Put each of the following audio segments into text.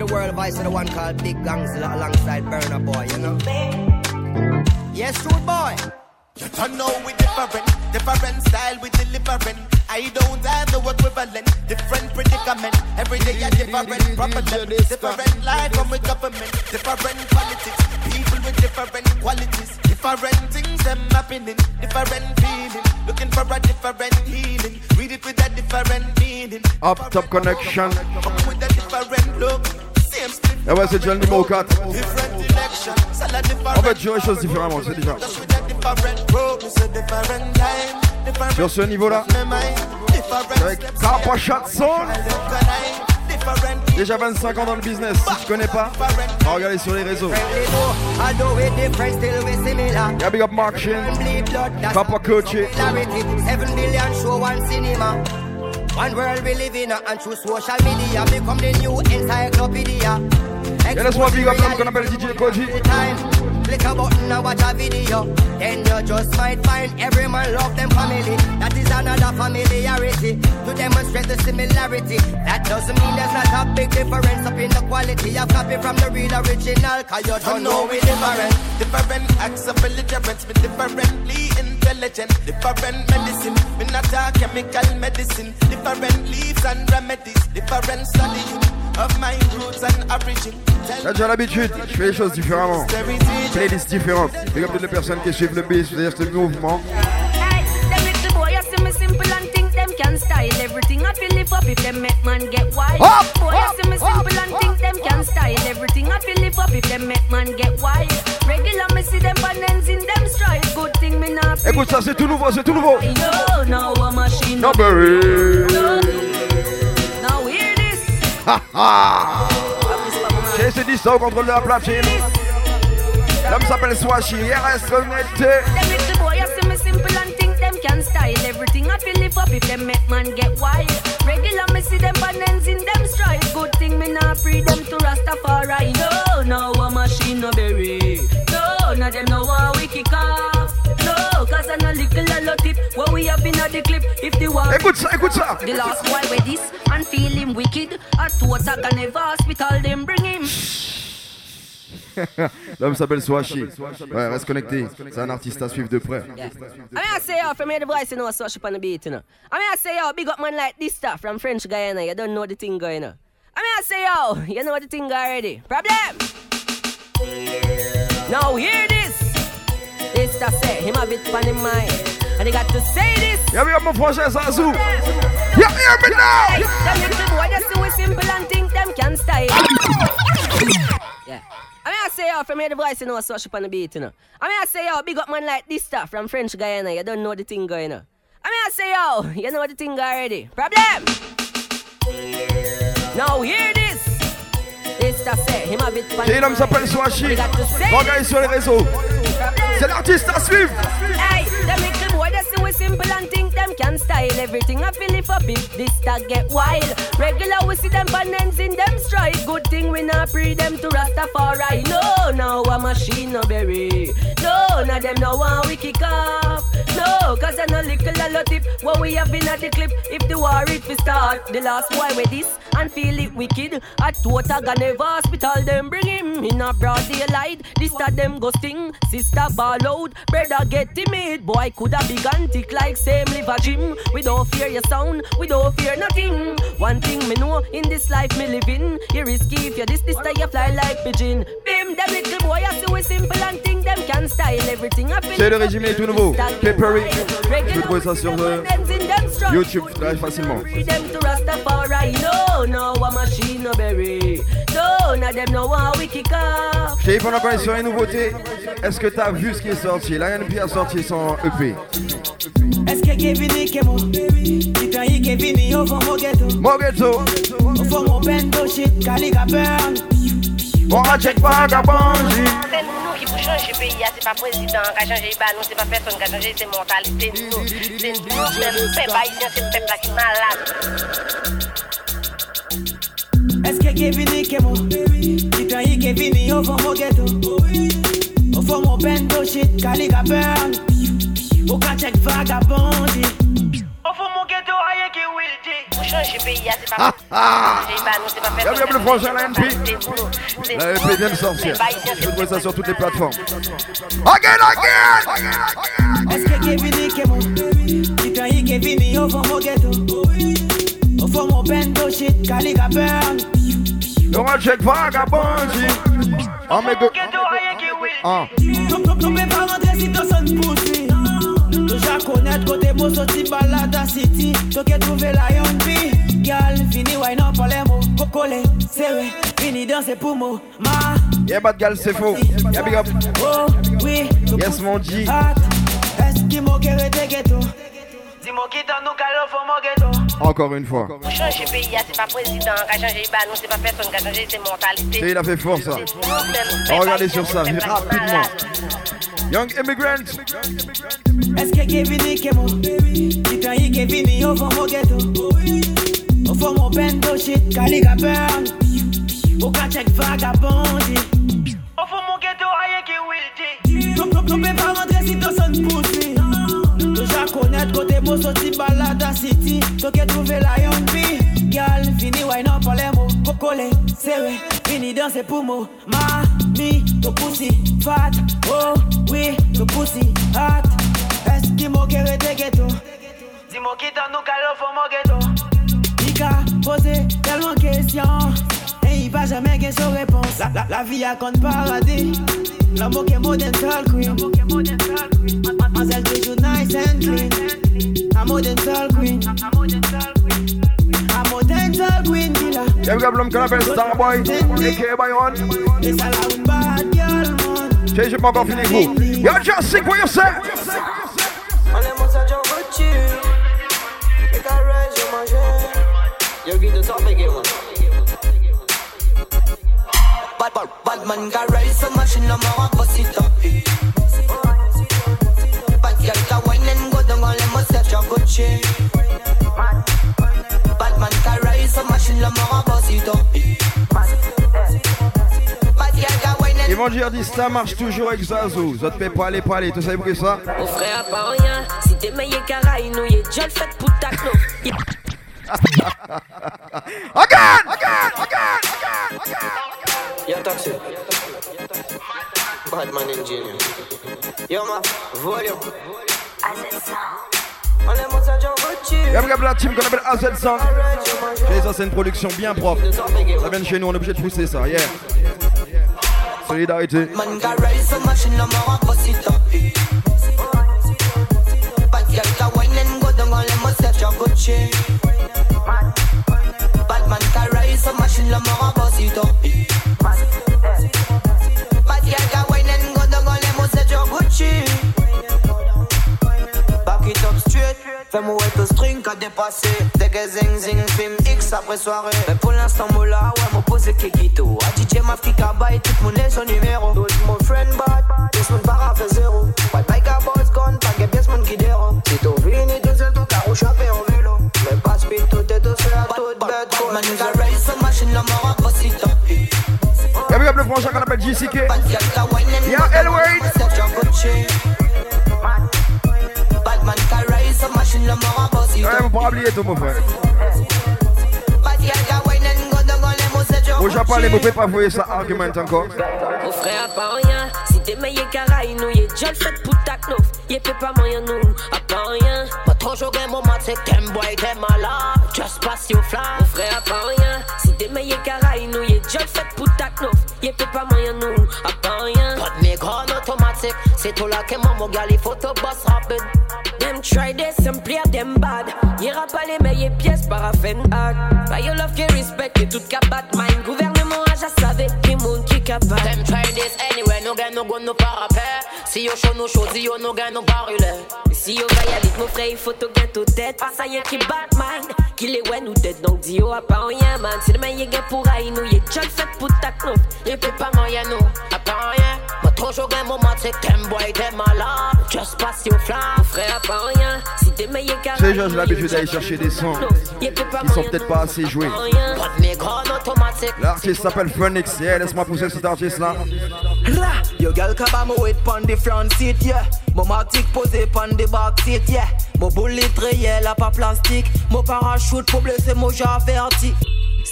to the world voice of the one called Big Gangsta alongside Burna Boy, you know? Yes, true boy. You don't know we different, different style we delivering. I don't have no equivalent, different predicament. Every day a different problem, different life from with government, different politics, people with different qualities, different things them happening, different feeling, looking for a different healing. Read it with a different meaning. Up top connection. Come with a different look. Same split. Et ouais, c'est déjà le numéro 4. Different election, salad different. On va jouer les choses différemment, c'est déjà. Just with a different road, it's a different time, different Sur ce niveau-là, avec Coppershot Sound. Déjà 25 ans dans le business. Si tu connais pas, va regarder sur les réseaux. Although we different, still we similar. Yeah, big up Mark Shin. Bleed blood, that's Papa Coach. Clarity, seven billion show one world we live in, uh, and through social media become the new encyclopedia. Et laisse-moi big up l'homme qu'on appelle DJ Koji. Time. Click a button and watch a video. Then you just might find every man love them family. That is another familiarity to demonstrate the similarity. That doesn't mean there's not a big difference up in the quality of copy from the real original. Cause you don't know we different. Different acts of belligerence, me differently intelligent. Different medicine, me not a chemical medicine. Different leaves and remedies, different studying of my roots and origin. T'as déjà l'habitude, je fais les choses différemment. Playlists différentes. Big up toutes les personnes qui suivent le biz, c'est-à-dire ce mouvement. Can style everything. I feel live up if them make man get wild. Up, boy, up, you see me simple and think them can style everything. I feel live up if them make man get wild. Regular me see them bananas in them stride. Good thing me not. Écoute ça, c'est tout nouveau, c'est tout nouveau. Yo, now a machine. No berry. Now hear this. Ha ha. J'ai dit ça au contrôle de la platine. L'homme s'appelle Swashi, reste connecté. Them little boy, you see me simple and think them can style everything. I feel live up if them make man get wild. Regular me see them bananas in them stride. Good thing me not free them to Rastafari. No, no a machine no berry. No, of them know how we kick off. No, cause I no little lolo tip. What we have been at the clip. If the war. Écoute ça, écoute ça. The last boy with this and feel him wicked. At what I can never hospital them bring him. L'homme s'appelle Swashi. Ouais, reste connecté. C'est un artiste à suivre de près. I ah, mean, I say, yo, from here, the voice, you know, so up on the beat, you know. Ah, I mean, I say, yo, big up man like this stuff from French Guyana, you don't know the thing going on. Ah, I mean, I say, yo, you know the thing already. Problem! Now hear this! This stuff say, him have it on his mind. And he got to say this! Y'a big up mon frangin Zazu. Yeah, hear me now. Hey, them little boy, they see we simple and think them can style. yeah. I mean, I say, yo, from here, the voice, you know, so up on the beat, you know. I mean, I say, yo, big up man like this stuff from French Guyana, you don't know the thing going on. I mean, I say, yo, you know the thing already. Problem! Now hear this! This stuff say, him have it on Et his l'homme mind. s'appelle Swashi. He got to say Regarde sur les réseaux. C'est l'artiste à suivre. Hey, simple and think them can style everything. I feel if up if this tag get wild. Regular we see them bananas in them stride. Good thing we not free them to Rastafari. No, no a machine no berry. No, of them no one we kick off. No, cause I no little a lot tip. What we have been at the clip. If the war it we start, the last boy with this and feel it wicked. At Tota Ganeva hospital, them bring him in a broad daylight. This that them go sting. Sister ball out, brother get timid. Boy coulda big tick like same liver gym. We don't fear your sound, we don't fear nothing. One thing me know in this life me living. You risky if you this this time you fly like pigeon. Bim, them little boy I see we simple and think them can style everything. I feel C'est le résumé tout nouveau. Peppery. Tu peux trouver ça sur euh, YouTube très facilement. Them to Rastafari, no, no, a machine no berry. No, none of them know how we kick off. Je t'ai dit pendant qu'on est sur les nouveautés, est-ce que t'as vu ce qui est sorti Lion P a sorti son E EP. Est-ce que Kevin Kemo Kita yi Kevin yo for mo ghetto Mo ghetto For mo bendo shit Kaliga burn On va check vagabondji C'est nous qui pour changer pays, c'est pas président qui a changé, bah non, c'est pas personne qui a changé, c'est mentalité. nous. C'est nous, même peuple haïtien, c'est le peuple qui est malade. Est-ce que Kevin Kemo Kita yi Kevin yo for mo ghetto For mo bendo shit Kaliga burn Ou ka check vagabond changer pays, c'est pas. Bienvenue le prochain la NP. La NP vient de sortir. Je trouve ça sur toutes les plateformes. Again, again! Est-ce que Kevin est mon Dis-toi, il Kevin, au fond mon ghetto. Au fond mon bendo shit, Caliga burn. Want check vagabond. On me go. Ah. Déjà connaître côté beau sorti balade à City. Toi qui trouvé la young bee. Gal, fini wine up pour les mots. Cocole, c'est vrai. Fini danser pour moi. Ma. Yeah, bad gal, c'est faux. Yeah, big up. Oh, oui. Yes, mon G. Est-ce qu'il m'a guéri des ghettos? Dis-moi qui t'en nous calons pour mon ghetto. Encore une fois. Changer pays, c'est pas président qui a changé nous, c'est pas personne qui a changé ses mentalités. il a fait fort ça. Regardez sur ça, rapidement. Young immigrants. Est-ce que Kevin est mon Dis-toi, Kevin au fond mon ghetto. Fond mon bendo shit, Caliga burn. Cas check vagabondie. Au fond mon ghetto, rien qui will dit. Tu peux pas rentrer si ton son poussé. Déjà connaître côté beau sorti balade à City. Toi qui trouvé la young. Gal, fini wine up pour les Cocole, c'est vrai. Fini danser pour moi. Ma, mi, to pussy, fat. Oh, oui, to pussy, hot. Est-ce qu'il m'a guéri des ghettos? Dis-moi qui t'en nous calons pour mon ghetto. Ika, posé tellement de questions. Et il va jamais gagner sans réponse. La, la, la vie a compte paradis. L'amour qui est modern tall queen. Mademoiselle toujours nice and clean. A modern tall queen. A modern tall queen. A modern tall queen killer. Yeah, we got Blum Canapé, Starboy, aka Byron. It's a loud bad girl, man. Change it, encore fini vous. Yo, just sick what you say. On est mon sergent voiture. Et carré, je mangeais. Yo, guide de top, moi. Bad, bad, bad man, garage, so machine, no more, bust it up. Bad girl, can wine and go down, all them must set your Gucci. Bad Ils vont dire dis ça marche toujours avec Zazou. Ça te fait pas aller, pas aller. Tu sais pour ça? Mon frère, pas rien. Si t'es meilleur qu'Araï, nous, y'a déjà le fait pour ta clo. Again! Again! Again! Again! Yo, taxi. Badman engineer. Yo, ma, volume. Est mon sergent voiture. Y'a la team qu'on appelle AZ Sound. Et ça, c'est une production bien propre. Ça vient de chez nous, on est obligé de pousser ça, yeah. Solidarité. Man, garage, so machine, no more, bust it up. Bad girl, can wine and go down, all them must set your Gucci. Bad man, garage, so machine, no more, bust it up. Fais-moi ouais, string qu'a dépassé. Dès que zing zing, film X après soirée. Mais pour l'instant, moi là, ouais, m'a posé Kekito. A DJ Mafrika, bye, tout le monde est son numéro. Tout mon friend bad, tout mon para fait zéro. Bike à boss gun, pas de pièce mon guidero. Si t'as fini, tout seul, ton carreau chapé en vélo. Mais pas speed, tout est douce, à toute bête. Man, nous a race, so machine, la mort à boss it up. Y'a le prochain qu'on appelle JCK. Y'a Elway. Go down, all them must set your Au Japon, les vous pouvez pas voir ça argument encore. Mon frère, pas rien. Si t'es meilleur qu'Araï, nous, y'a déjà fait pour ta clo. Y'a fait pas moyen, nous, à pas rien. Pas trop jouer mon mat, c'est t'aimes boy, t'aimes malade. Just pass your fly. Mon frère, pas rien. Si t'es meilleur qu'Araï, nous, y'a déjà fait pour ta clo. Y'a fait pas moyen, nous, à pas rien. En automatique. C'est tout là que mon gars, les photos boss rapide. Them try this and play them bad. Y'ira pas les meilleures pièces paraffin hack. By your love qui respect et tout cap mind. Gouvernement a déjà savé qui monde qui capable. Them try this anyway, no gain, no go, no parapet. Si yo show, no show, si yo, no gain, no barulé. Si yo va y aller, mon frère, il faut te tout tête. Pas ça y'en qui bat mind. Qui les ouais nous tête. Donc dis yo à pas rien man. Si le meilleur gain pour aïe nous, y'a le fait pour ta clope. Y'a fait pas moyen, nous, à pas rien. Pas trop jouer mon mat, c'est que t'aimes boy, t'aimes malade. Just pass your fly. Mon frère, pas rien. Si t'es meilleur qu'Araï. C'est genre, j'ai l'habitude d'aller chercher des sons. Ils sont peut-être pas assez joués. Pas de micro en automatique. L'artiste s'appelle Phoenix. Yeah, laisse-moi pousser cet artiste-là. Yo girl kaba me wait pon the front seat, yeah Mamatic posé pon the back seat, yeah Mon bullet réel à pas plastique. Mon parachute pour blesser mon averti.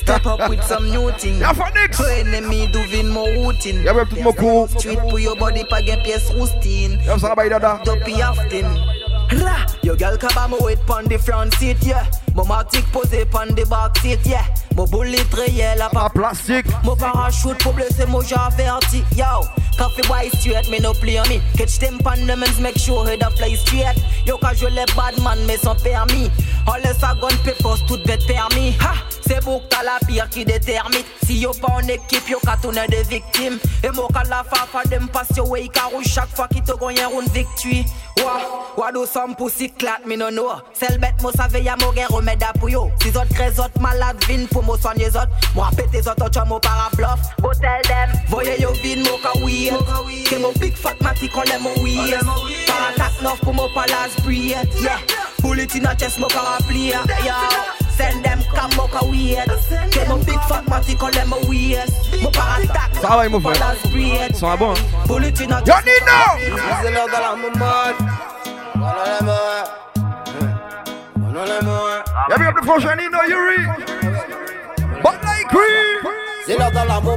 Step up with some new thing. Y'a Phonix. Ennemi devine mon routine. Y'a même tout mon coup. Street pour your body pas get pièce roustine. Ça va dada. Dopey aftin. Ra, yo girl kaba mo wait pon the front seat, yeah. Mon matic posé pon the back seat, yeah. Mon bullet réel à pas plastique. Mon parachute pour blesser mon averti, yo. Coffee boy straight, me no play on me. Catch them pandemons, make sure head up fly straight. Yo, casual bad man, mais sans permis. All les gun papers, tout bête permis. Ha! C'est pour que la pire qui détermine. Si yo pas en équipe, yo ka tourner des victimes. Et moi, quand la fafa dem passe yo way, car chaque fois qu'il te gagne une victoire. Wa, wa do some pussy clat, me no know. Celle bête, moi savais y'a mon gain remède à pour yo. Si autres crées autres malades vin pour moi soigner autres. Moi péter autres, tu mon parabluff. Go tell them. Voyez yo vin, moi ka oui. Que mon big fat matic on l'aime oui. Paratak neuf pour mon palace breed. Yeah. Bullet in a chest, moi ka remplir. Yeah. Send them come mo ka weird. Que mon big fat matic on l'aime oui. Mon paratak Ça va, mon frère. palace breed. Ça va bon. hein? Bullet in a Yo, Nino! C'est l'heure de la maman. Voilà les mains. Voilà les mains. Y'a bien le prochain Nino Yuri. But like cream. C'est l'heure de la maman.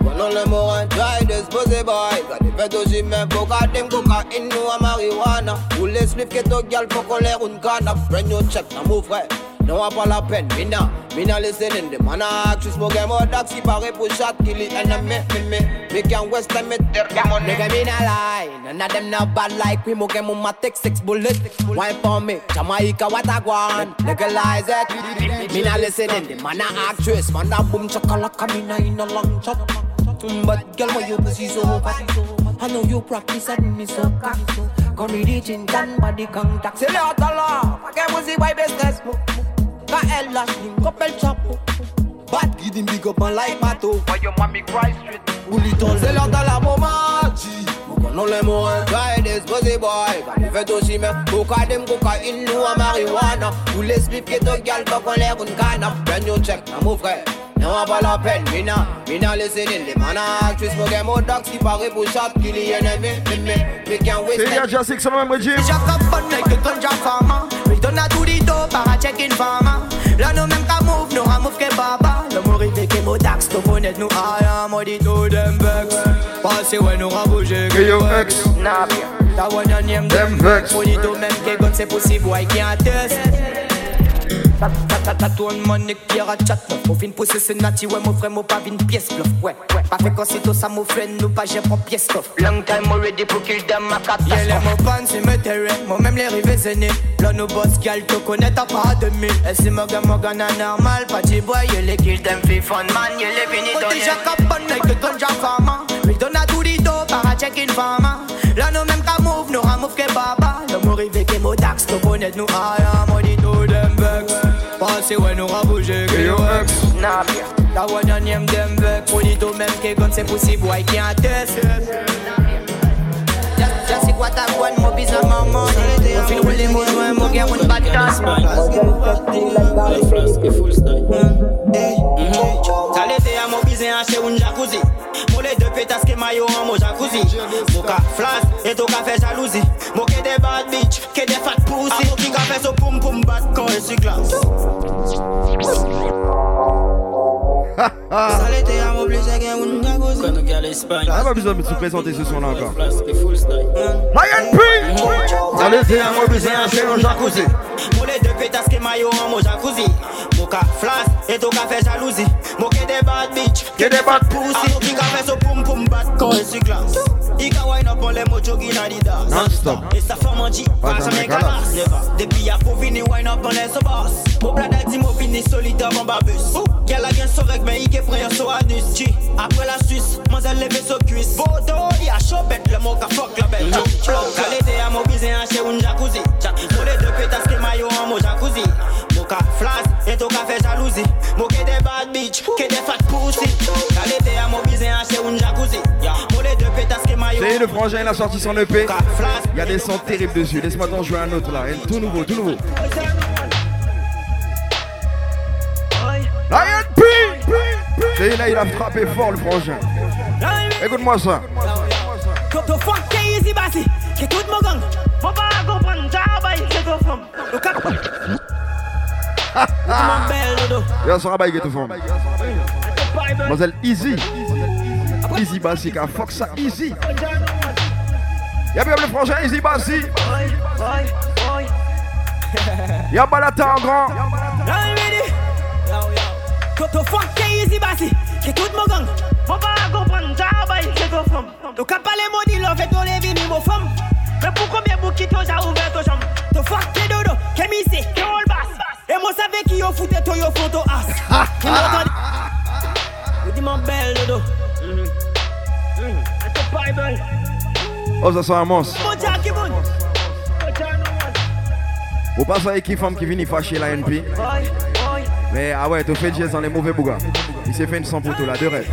Voilà les mains. Try disposé boy. Got the fed aussi même pour garder cocaïne ou à marijuana. Ou les spliffs que ton gal faut qu'on les roule canne. Prends your check, na mon frère. Non, pas la peine, mina, mina listening, the man actress, mo game or dog, si pare pour shot, kill it, and I me, me, me, me can west time, me, there, come on, nigga, me not lie, none of them not bad like we, on my take six bullet, wine for me, Jamaica, what I want, legalize it, eh? me not listening, the man a actress, man, that boom, chakalaka, me not in a long shot, but girl, why you pussy so hot, I know you practice and me so cocky, Come reaching down body contact, c'est l'heure de l'heure, pas que vous y voyez business, Ka elle lâche une couple chapeau Bad guide him big up man like Mato. Why your mommy cry straight? Bouliton c'est l'heure de la moment Non les mots Try this pussy boy. Quand il fait aussi mais Cocaïne, cocaïne ou à marijuana. Tous les spliffs qui te galent Pas qu'on l'air une canne Brand new check, na mon frère Non, pas la peine, mina, mina listening. Les man actress, mo game au dogs Qui paraît pour shot, qui les ennemis Me, me, me can't waste C'est Yaja Six sur le même régime. Jack up on like a gun jack farmer. We don't have to the door para check in farmer. Là nous même qu'à move, nous à move que baba Le mot rivé que mo dax, to connaître nous I am all the to them vex Passé ouais nous à bouger Que yo ex. Nah bien That one your name Them them vex. Money to même que gun c'est possible, why can't test Tatoune mon nec pierre à chat. Mon fin poussé c'est nati ouais mon frère mon pas une pièce bluff Ouais ouais. Pas fait qu'aussitôt ça mon frère nous pas j'ai pour pièce coffre Long time already pour kill them à Y'a les mots pan c'est me terrain Moi même les rivets zénés Là nos boss gal te connaît à pas de mille Et c'est mon gars mon gars na normal Party boy y'a les kill them fi fun man Y'a les fini dans les jack up on like the ganja farmer We don't have to the door para check in farmer Là nous même qu'à move nous ramove que baba. Le mot rivé que mo dax te connaît nous I am all Passé ouais nous à bouger Que yo ex. Nah bien. That one your name them vex Money to même que gun c'est possible Why can't test want, more business, more money. Mo feel really more, more, more get one bad dance. Ça l'été à mon business, acheter un jacuzzi. Mon les deux pétasses que maillot en mon jacuzzi. Mon cas flash et ton café jalousie. Mon que des bad bitch, que des fat pussy. Mon qui café so pum pum bat quand je suis glace. Ah, pas besoin de se présenter ce soir là encore. Lion P! Allez, c'est un mauvais c'est un jacuzzi. Mon les deux pétasses que maillot en mon jacuzzi. Mon cas flash et ton café jalousie. Mon que des bad bitch, Que des bad pussy. Mon qui café so pum pum bat quand je suis glace. Il ka wine up on les mots jogging Adidas. Non-stop. Et ça fait manger, Pas pas jamais jamais galas. galas. Never. Depuis y'a pour venir wine up on les so boss. Mon blada dit mon fini solitaire en babus. Qu'elle a gain son règle mais il est prêt à son anus. Chi. Après la Suisse, moi elle lève son cuisse. Bodo, y'a chaud bête le mot ka fuck la belle. Qualité à mon business acheter un jacuzzi. Pour les deux pétasses que maillot en mon jacuzzi. Mon cas flash et ton café jalousie. Mon que des bad bitch, que des fat pussy. Qualité à mon business acheter un jacuzzi. Pour les deux pétasses que maillot C'est le frangin, il a sorti son EP. Il y a des sons terribles dessus. Laisse-moi t'en jouer un autre là. Un tout nouveau, tout nouveau. Lion P! Et là, il a frappé fort le frangin. Écoute-moi ça. Come to fuck easy bossy. Get with my gun. Faut pas comprendre, travail, c'est Yo, ça va get to form. Mademoiselle Easy. Easy Bassi, car fuck ça, Easy. Y'a bien le frangin Easy Bassi. Oi, oi, oi. Y'a Balata en grand. Y'all ready? Yo, yo. To, to fuck que easy basi. Que tout mon gang. Faut pas comprendre, travail, c'est au fond. Le cap pas les maudits, l'on fait ton les vini, mon femme. Mais pour combien de bouquets t'as ouvert ton chambre? To fuck que dodo, que missé, que roll bass. Et moi savais qui yo foutait toi yo font ton as. Tu m'entends? Je dis mon belle dodo. Mhm. Mhm. C'est ton Bible. Oh, ça sent un monstre. Mon Dieu, qui bon. Vous passez avec qui femme qui vient fâcher la NP. Oi, oi. Mais ah ouais, tu fais jazz dans les mauvais bougas. Il s'est fait une 100 poteaux là, de rêve.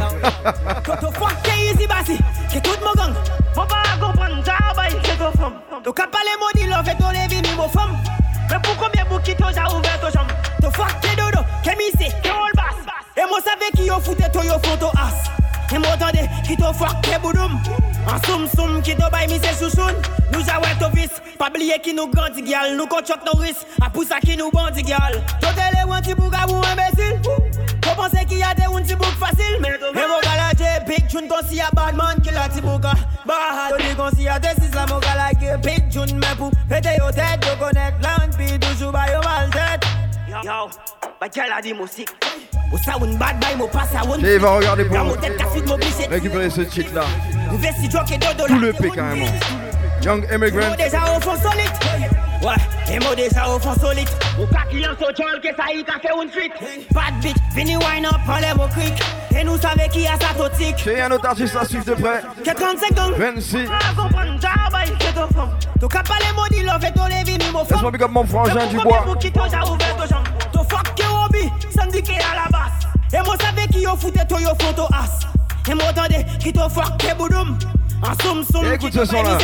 To fuck que easy basi. Que tout mon gang. Faut pas comprendre, travail, c'est au fond. To cap pas les maudits, l'on fait ton les vini, mon femme. Mais pour combien de bouquets t'as ouvert ton chambre? To fuck que dodo, que missé, que roll bass. Et moi savais qui yo foutait toi yo font ton as. Et moi attendez, qui to fuck que boudoum. En soum soum, qui to bay misé chouchoun. Nous a ouais to vis. Pas oublier qui nous grandit gal. Nous qu'on choque nos risques. A pousse à qui nous bandit gal. Toi t'es les wanti bouga ou imbécile. Faut penser qu'il y a des wanti bouk facile. Mais mon gars là, big tune ton si a bad man qui la ti bouga. Bah, toi dis qu'on si a des six la mon gars là, big tune mais pour péter yo tête, yo connect land, puis toujours ba yo mal tête. Yo, bah quelle a dit musique. Ou ça ou une bad boy, mo passe à one. Et il va regarder pour Dans mon tête, casse mon biche. récupérer ce cheat là. Ouvert si joke et dodo Tout là, le c'est P one carrément. piece. Young Immigrant. Ouais, et mo déjà au fond solide. Ou pas client social que ça y a fait une fuite. Bad bitch, vini wine up, enlève au cric. Et nous savons qui a sa totique. J'ai un autre artiste à suivre de près. Que 35 ans. 26. Ah, comprendre, travail, c'est au fond. Pas les maudits, l'on fait ton les vini, mon fond. Laisse-moi big up mon frangin du bois. Pour qui toi j'ai ouvert ton jambe. To fuck que hobby, syndiqué à la basse. Et moi savais qui yo foutait toi yo ton as. Et moi attendez, qui fuck que boudoum. En soum soum, Et écoute ce son là.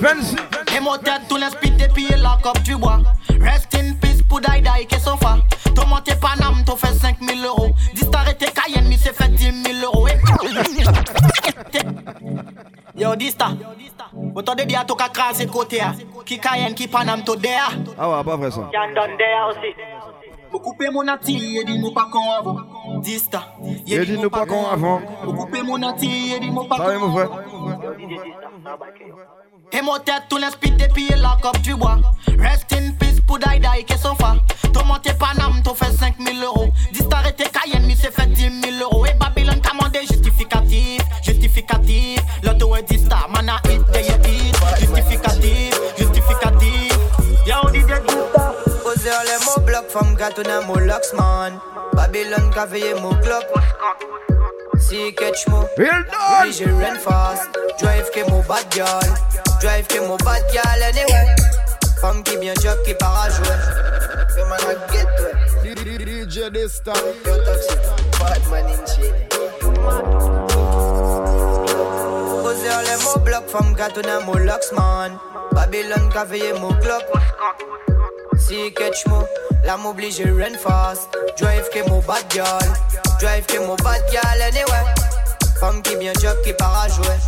26. Et mon tête tout l'inspire depuis la cop tu bois. Rest in peace pour die die que sofa. Ton monté Panam, t'as fait 5000 euros. Dis t'arrêter Cayenne, mais c'est fait 10 000 euros. Yo, Dista. Autant de dire à ton craser côté. Qui Cayenne, qui Panam, tout derrière. Ah ouais, pas vrai ça. Y'en donne derrière aussi. Vous coupez mon ati, et dis-nous pas qu'on avant. Dista. Et dis-nous pas qu'on avant. Vous coupez mon ati, et dis-nous pas mon frère. Et mon tête tout l'inspire depuis la cop tu bois. Rest in peace pour die die que sofa. Ton monté Panam, t'as fait 5000 euros. Dis t'arrêter Cayenne, mais c'est fait 10 000 euros. Et Babylone commandé justificatif, justificatif. L'auto est dit star, man a hit, a hit. Justificatif, justificatif. Yo, DJ Dista. Posez les mots bloc, femme gâteau mon locks man. Babylone veillé mon clock. Si catch mo, Real obligé run fast. Drive que mon bad girl, drive que mon bad girl anyway. Femme qui bien job qui part à jouer. Fais man a get ouais. DJ Dysta. Yo toxic, bad man in shit. Posez les mots bloc, femme gâteau mon locks man. Babylone veillé mon clock. Si catch mo, la m'oblige run fast. Drive que mon bad girl, drive que mon bad girl anyway. Femme qui bien job qui part à jouer.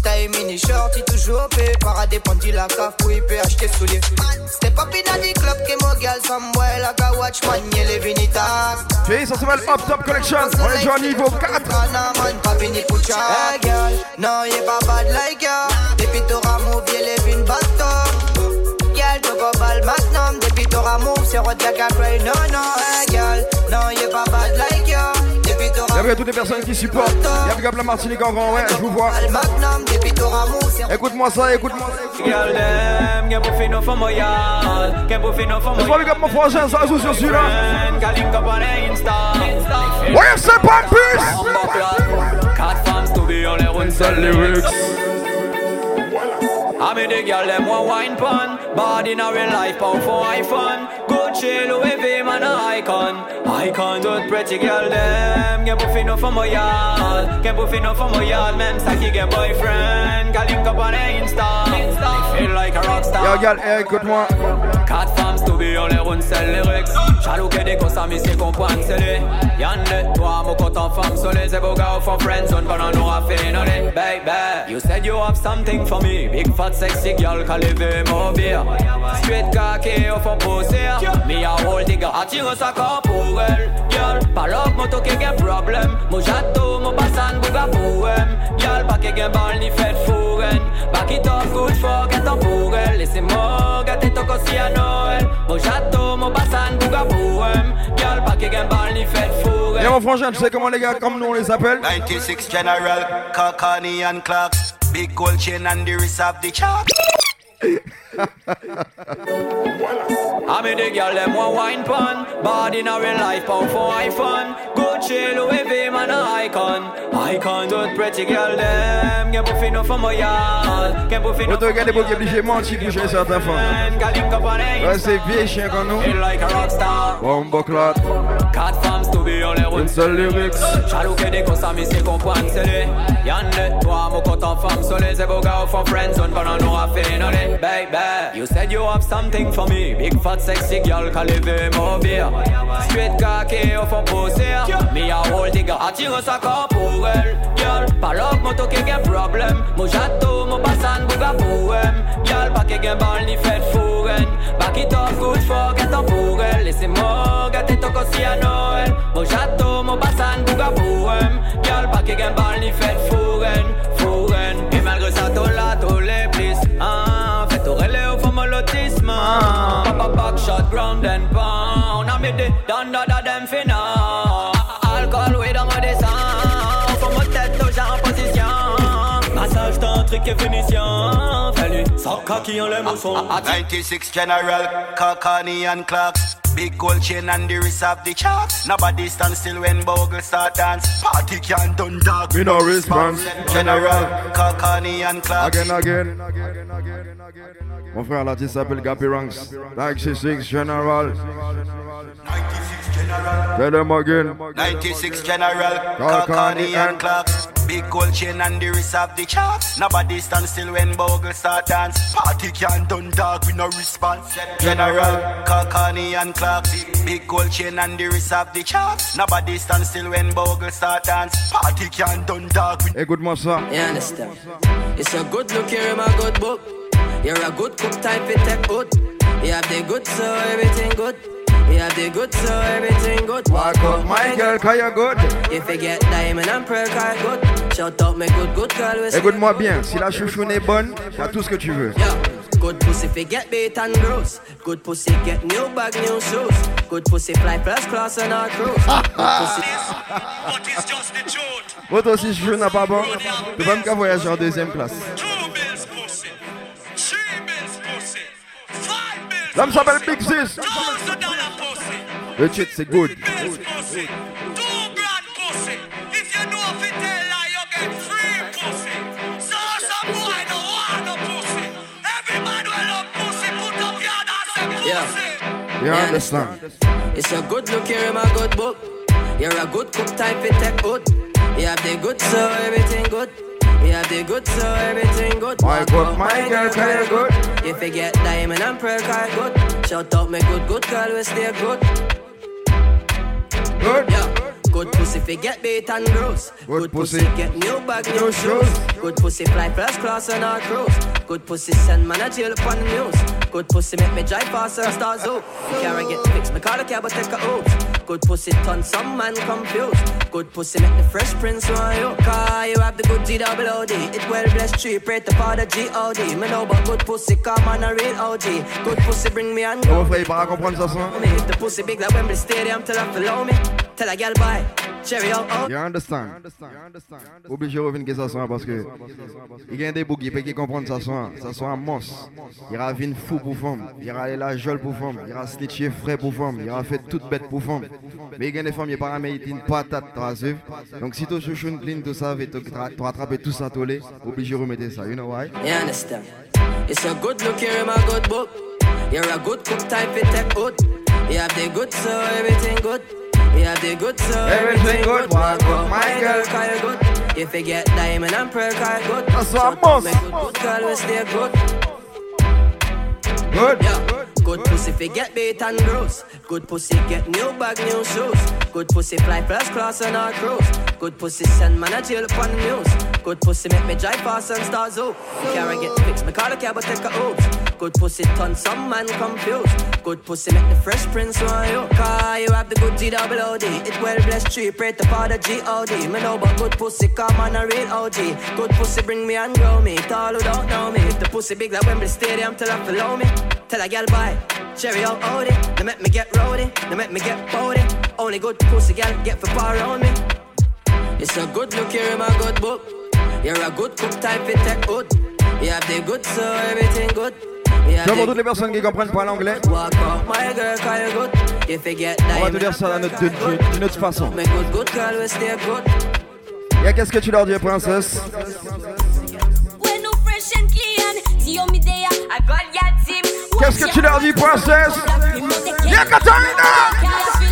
Style mini short, il toujours pay. Parade pendu la cave pour y peut acheter souliers. Step up in the club que mon girl somewhere like a watchman, y'a les vinitas. J'ai ça s'appelle Up Top Collection. On est déjà au niveau 4. Nah, man, pas fini pour girl, non, y'a pas bad like ya. Depuis t'auras y'a les vins bateaux. Depuis t'auras move, c'est roi de la café. Non, non, hey girl, non, y'a pas bad like ya. Depuis t'auras Y'a bien toutes les personnes qui supportent. Y'a big up la Martinique en grand, ouais, je vous vois. bal magnum. Depuis t'auras move, c'est Écoute-moi ça, écoute-moi ça. Girl them, get buffy no for my yard, get buffy no for my Laisse-moi big up mon frangin, ça joue sur celui-là. friend, got link up on the Insta. Ouais, c'est pas plus. Quatre femmes to be on les one seul lyrics. I mean the girl them want wine pon Bad in a real life pound for iPhone. Chill Louis V, man a icon. I can't pretty girl them. Get puffy no for my yard. Get puffy no for my yard ça qui get boyfriend. Got link up on Insta. I feel like a rockstar Yo girl, hey, écoute-moi Quatre femmes to be on les round sell lyrics Jaloux que des cosas mi c'est comprendre c'est les Yande, toi mon content femme sur les gars au fond friends Zone pendant nous raffinés Baby, you said you have something for me. Big fat sexy girl, mon beer. Straight cocky au fond poser Me a hold digger, attire sa corps pour elle Girl, pas l'op moto qui gen problem Mon château, mon bassan, bouga poème Girl, pas qui gen bal ni fête fourren Back it up, good for, get up pour elle Laissez-moi gâter ton cossi à Noël. Mon château, mon bassan, bouga poème Girl, pas qui gen bal ni fête fourren Et mon frangin, tu sais comment les gars, comme nous on les appelle? 96 General, Kakani and Clarks. Big gold chain and the wrist of the chalk I mean the girl them want wine pon Body in real life pound for iPhone Good chill with him and icon. Icon do pretty girl them. Get puffy no for my yard. Get no obligé pour on Ouais, c'est vieux chien comme nous. Feel like a rockstar Bombo clot. Quatre femmes to be on les routes. Une seule lyrics. Jaloux que des mi c'est comprendre c'est les Yande, toi mon femme ébaux gars au fond friends Zone pendant nous raffinés Baby, you said you have something for me. Big fat sexy girl qu'à lever mon beer Straight cocky au fond poser Me a hold digger, attire sa corps pour elle Girl, pas l'op moto qui gen problem. Mon château, mo bassan, bouga poème Girl, qui gen bal ni fête fourren Back it up, good for, get up pour elle Laissez-moi gâter ton cossi à Noël Mo château, mon bassan, bouga poème Girl, qui gen bal ni fête fourren Fourren Et malgré ça, t'as là, mon lotissement Papa back shot, ground and pound. I made the down da dem finna Alcool, oui, dans mon dessin Faut mon tête toujours en position. Massage tantrique et finition Fais-lui sans qui en l'aime au 96 General, Kakani and Clarks Big gold chain and the wrist of the charts. Nobody stand still when Bogle start dance. Party can't done dog. Me no response. General, Kakani and Clarks. Again, again. Mon frère l'artiste s'appelle Gappy Ranks. 96 General. 96 General. Tell them again. 96 General, Kakani Kakani and and Clarks. Big gold chain and the wrist of the charts. Nobody stand still when Bogle start dance. Party can't done dog. We no response. General, Kakani and Clarks. Big gold chain and the wrist of the charts. Nobody stand still when Bogle start dance. Party can't done dog. We Écoute-moi ça. You understand? It's a good look, you're in my good book. You're a good cook type, it take good. You have the good, so everything good. You have the good, so everything good. Walk up, my girl, cause you're good. If you get diamond and pearl, call good. Écoute-moi bien. Si la chouchoune est bonne, t'as tout ce que tu veux. Yeah. Good pussy fi get beat and gross. Good pussy get new bag, new shoes. Good pussy fly first class on our cruise. Good pussy. But it's just the truth. N'a pas bon, tu vas me qu'à voyager en deuxième classe. L'homme s'appelle Big Sis. Le shit, c'est good. Yeah. You understand? It's a good look, you're in my good book. You're a good cook type, it take good. You have the good, so everything good. You have the good, so everything good. My good, my girl, you're good. If you get diamond and pearl, call good. Shout out, my good, good girl, we stay good. Good. Yeah. Good pussy fi get beat and gross. Good pussy. get new bag, new shoes. shoes. Good pussy fly first class on our cruise. Good pussy send man a jail upon the news. Good pussy make me drive faster and start zoo. Carry get fixed, me call the cab but take a oops. Good pussy turn some man confused. Good pussy make the fresh prince want you. Car you have the good G double OD. It well blessed tree, pray to father G-O-D. Me know but good pussy come on a real OG. Good pussy bring me Mon go. frère, il comprendre ça son. Me hit the pussy big like Wembley Stadium till I follow me. Tell a girl bye. Out. You understand? Obligé de revenir que ça soit parce que il y a des bougies qui comprennent ça soit ça soit un monstre. Il y aura vin fou pour femme, il y aura la jolle pour femme, il y aura snitché frais pour femme, il y aura fait toute bête pour femme. Mais il y a des femmes qui pas une patate. Donc si tu chouchou clean tout ça tu rattrapes tout ça tolé, obligé de remettre ça. You know why? You understand? It's a good look, you're in my good book. You're a good cook type, it take good. You have the good, so everything good. You have the good so Everything good, walk up, my girl. call good. If you get diamond and pearl, call you good. That's what I must. Make good, good girl, we stay good. Good. Yeah. Good pussy fi get beat and gross. Good pussy get new bag, new shoes. Good pussy fly first class on our cruise. Good pussy send man a jail upon news. Good pussy make me drive fast and start zoo. Car get fixed, me call a cab but take a oops. Good pussy turn some man confused. Good pussy make the fresh prince want you. Car you have the good G double O D. It well blessed tree, pray to father G O D. Me know but good pussy come on a real OG. Good pussy bring me and grow me. Tall who don't know me. If the pussy big like Wembley Stadium, tell her follow me. Tell a girl bye. Cherry out Odie. They make me get rowdy. They make me get body. Only good pussy girl get for power on me. It's a good look here in my good book. You're a good cook type it take good. You have the good so everything good. You have Je pour the toutes les personnes qui comprennent pas l'anglais, Walk out, my girl, call you good. If you get on va te diamond, dire ça d'une autre, d'une- d'une autre façon. make good, good girl, we stay good. Et qu'est-ce que tu leur dis, princesse When no fresh and clean, see how me there, I got your team. Qu'est-ce que tu leur dis, princesse Yeah, Katarina!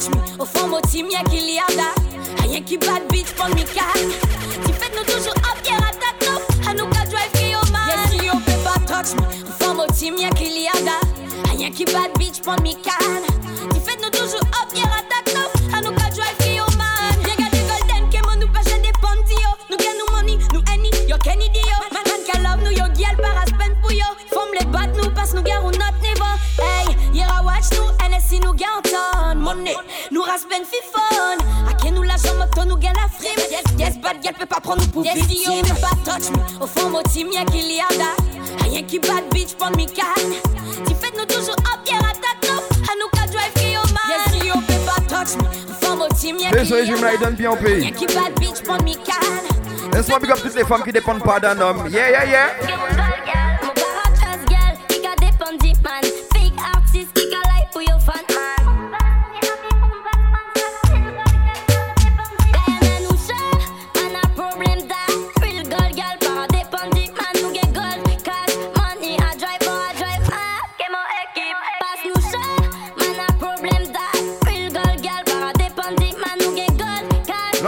Touch me. Au fond, mon team, y'a qu'il y a là. Rien qui bad bitch pour me calme. Tu fais nous toujours up, hier attaque nous. À nous qu'à drive qui au mal. Yes, you peut pas touch me. Au fond, mon team, y'a qu'il y a là. Rien qui bad bitch pour me calme. Tu fais nous toujours up, Nous raspen fifon. A qui nous la jambe, toi nous gagne la frime. Yes, yes, bad girl peut pas prendre nous pour yes, victime. Yes, yo, peut pas touch me. Au fond, mon team, y'a qu'il y a là. Rien qui bad bitch, pour me calme. Tu fais nous toujours up, hier attaque nous. À nous qu'à drive qui au mal. Yes, yo, peut pas touch me. Au fond, mon team, y'a Et qu'il ce y a régime-là, il donne bien au Rien pays. qui bad bitch, pour me calme. Laisse-moi big up toutes les femmes qui dépendent pas d'un homme. Yeah, yeah, yeah.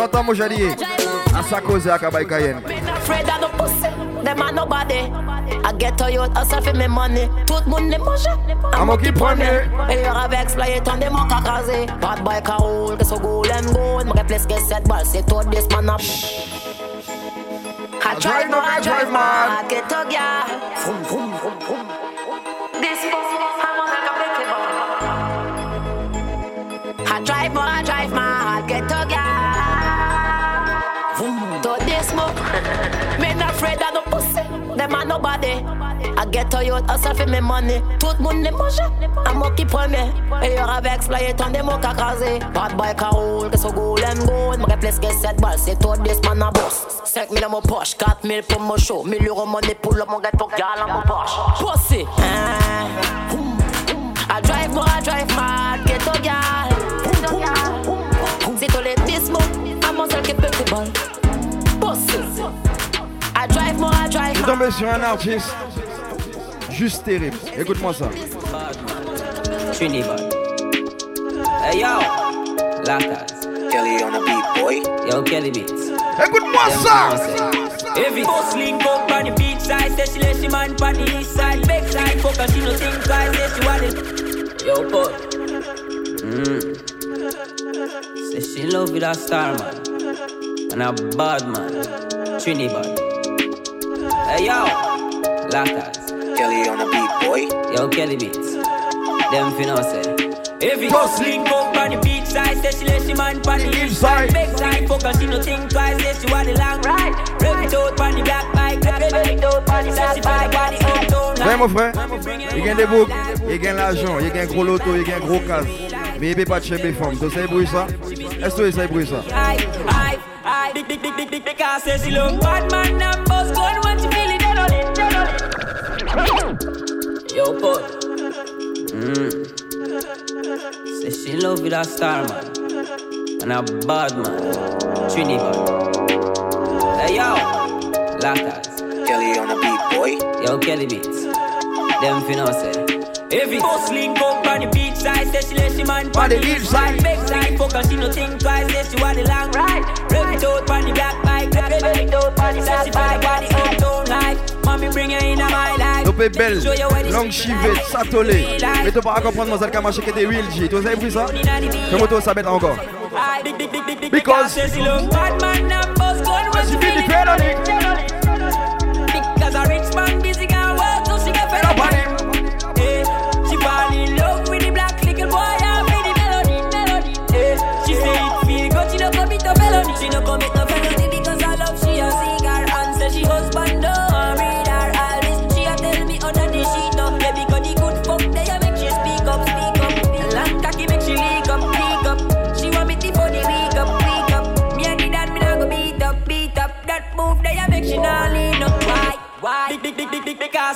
Gold, cash, Longtemps, moi, j'ai dit. À sa cause, à Kabay Cayenne. Afraid of the pussy, them are nobody. I get to you, hustle for me money. Tout le monde les mange. À moi qui prenais. Meilleur avec exploit, tant de mon cacasé. Bad boy ka roule, que so goal and goal. Mwen place que cette balle, c'est tout this man up. I drive, no, I drive, man. Get to ya. Vroom, vroom, vroom, vroom. This I'm on a I drive, no, I drive, man. I get to you, hustle for me money. Tout le monde les mange. À moi qui premier. Meilleur avec exploit, tant de mon cacasé. Bad boy ka roule, que so goal and goal. Mwen place que cette balle, c'est tout this man a boss. 5 000 à mon poche, 4 000 pour mon show. 1000 euros money pour le mon gars pour gal à mon poche. Pussy. I drive more, I drive mad, get to gal. C'est tout les dismo, à mon seul qui. Pussy. I drive more, I drive Je suis tombé sur un artiste juste terrible. Écoute-moi ça. Trinidad. Hey yo, Lakas. Kelly on the beat, boy. Yo, Kelly Beats. Écoute-moi ça! If it Boss link up on the beach side, say she let she man on the east side. Back side, fuck her, she no think twice, say she want it. Yo, Paul. Mm. Say she love with a star man. And a bad man. Trinidad. Hey yo, Lakas. Kelly on the beat, boy. Yo, Kelly Beats. Them finna say. If it just link up on the beach side, say she let she man on the east side. Back side, fuck her, she no think twice, say she want the long ride. Rev it out on the black bike, rev it out on the black bike, Ouais, mon frère, il gagne des boucles, il gagne l'argent, il gagne gros loto, il gagne gros casse. Mais il peut pas chez mes femmes. Tu sais, bruit ça? Est-ce que tu sais, bruit ça? Aye, aye, big, big, big, big, big, because say she love bad man boss gun when she feel it, dead on it, dead on it. Yo, Paul. Mm. Say she love with a star man and a bad man, Trinidad. Hey yo, Latas. Kelly on the beat, boy. Yo, Kelly Beats. Them finna say. Every boss link up on the beach side, say she let she man on the east side. Big side, fuck her, she no think twice, say she want the long ride. Rev it out on the black bike, rev it out on the black bike. Say she feel the uptown life, mommy bring her in my life. Topé belle, langue chivée, satolé. Mais tu pas comprendre Mademoiselle Kamache qui était real G. Avez vu ça Comment toi ça bête encore Because say she love bad man and boss gun when she feel the pain on it. Because a rich man busy can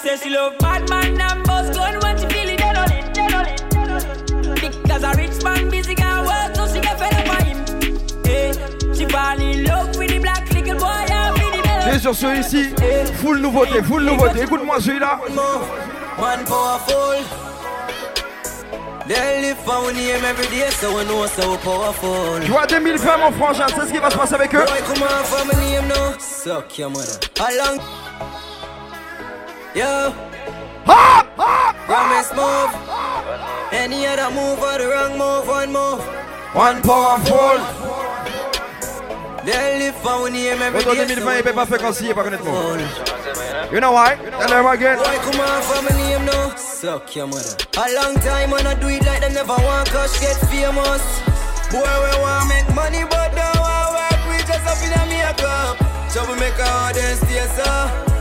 she love bad man and boss gun when she feel it dead on it, dead on it, dead on it. Because a rich man busy can work, so she get fed up by him. Eh, she fall in love with the black little boy and with the melody. Et sur celui-ci, full nouveauté, full nouveauté. Écoute-moi celui-là. Man powerful. They live for name every day, so we know so powerful. Tu vois 2020 mon frangin, c'est ce qui va se passer avec eux? Boy, come on for my name now. Suck your mother. How long? Yo. Ha! Ha! Promise move. Any other move or the wrong move, one move. One powerful. They live for name every day, 2020, il peut pas faire comme s'il pas connaître moi. You know why? Tell them again. Boy, come on for my name now. Suck your mother. A long time when I do it like them never want cash get famous. Boy, we want make money, but don't want work. We just up in a makeup. So we make our audience stay so.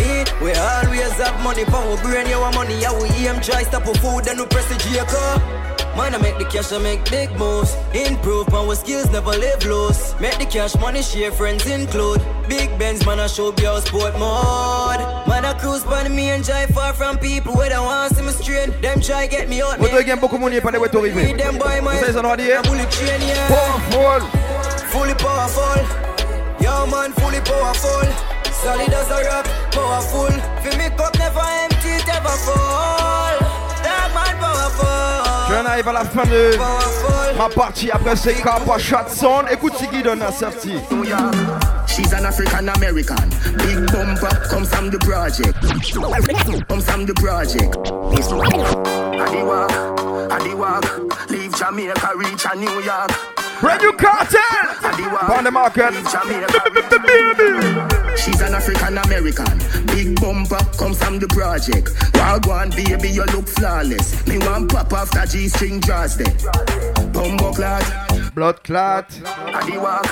Eat, we always have money, power brain, you want money, yeah, we aim, try stop for food, then we press the Jacob. Man, I make the cash, I make big moves. Improve our skills, never live loose. Make the cash, money, share, friends include. Big Benz, man, I show be our sport mode. Man, I cruise by me and drive far from people where they want to see me straight. Them try get me out, y a beaucoup qui pas de retour arrivé. Them boy, my Vous savez, doit dire. bullet yeah. Powerful. Fully powerful. Yo, man, fully powerful. Solid as a rock, powerful. Fill me cup, never empty, it ever fall. That man powerful. Je n'arrive à la fin de ma partie après ces Coppershot Écoute ce qui donne à sorti. She's an African American. Big bumper comes from the project. Comes from the project. Adi walk, Adi walk. Leave Jamaica, reach a New York. Brand new cartel on the market. She's an African American. Big bumper comes from the project. Wagwan baby, you look flawless. Me want pop after G string draws there. Bumbo clot. Blood clot. Adi walk,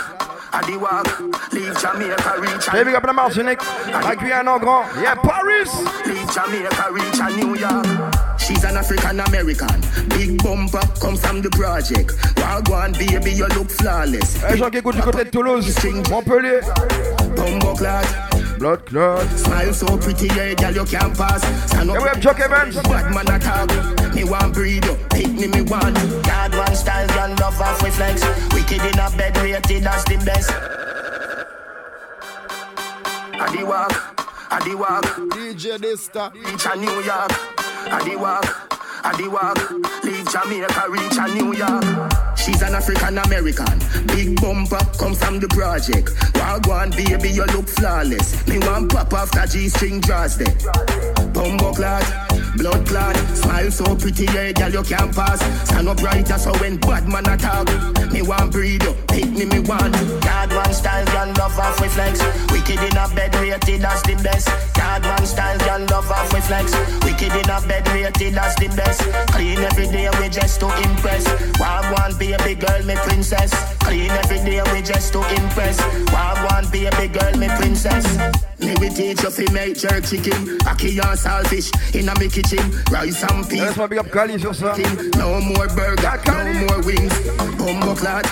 Adi walk. Leave Jamaica, reach Baby up la Martinique. La Guyane en grand. Yeah, Paris. Leave Jamaica, reach a New York. She's an African American. Big bumper comes from the project. Wagwan baby, you look flawless. Les gens qui écoutent du côté de Toulouse, Montpellier. Bumbo clot. Blood clot. Smile so pretty, yeah, girl, you can't pass. Stand up. Yeah, we have Chuck Evans. Bad man attack. Me want breed up. Me, me want. God one style, girl, love off with flex. Wicked in a bed, rated as the best. Adi walk, Adi walk. DJ Dysta. Reach a New York. Adi walk, Adi walk. Leave Jamaica, reach a New York. She's an African American. Big bumper comes from the project. Wagwan baby, you look flawless. Me want pop off after G string draws there. Bumbo clot, blood clot. Smile so pretty, yeah, girl, you can't pass. Stand up right, so when bad man attack. Me want breed up, pick me, me want. God one style, girl, love off with flex. Wicked in a bed, rated as the best. God one style, girl, love off with flex. Wicked in a bed, rated as the best. Clean every day, we just to impress. Wagwan baby girl, me princess. Clean every day, we just to impress. Wagwan baby girl, me princess. Me we teach you fi make jerk chicken, ackee and saltfish in a me kitchen. Rice and peas. Laisse-moi big up Cali sur ça. No more burger, no more wings. Bumbo clot,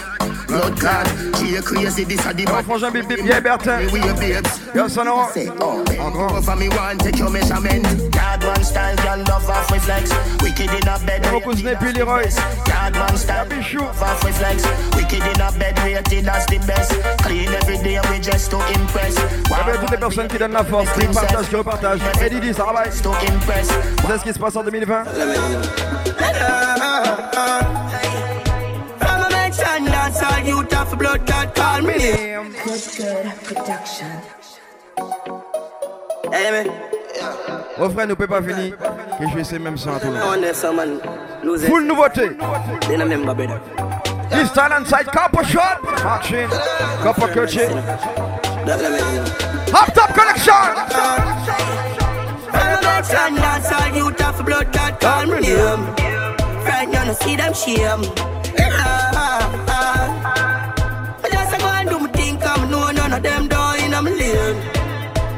blood clot. She crazy, this a the Mon frangin Bip Bip, yeah, Bertin. We a babes. Yo, son of Say, oh, man. For me one, take your measurement. God one style, girl, love off with flex. Wicked in a bed. Mon cousin et puis Leroy. God one style, love off with flex. Wicked in a bed, rated as the best. Clean every day, we just to impress. Eh bien, toutes les personnes personnes qui donnent la force, qui partagent, qui repartagent. Et Didi, ça va C'est ce qui se passe en 2020 Oh frère, nous peut pas finir. Que je vais essayer même à tout le monde. Full nouveauté. This shot. Action. Coaching. Hop top collection. And that's all you tough blood that call me name. Friend, you no see them shame. I just go and do my thing, come no none of them doing I'm lane.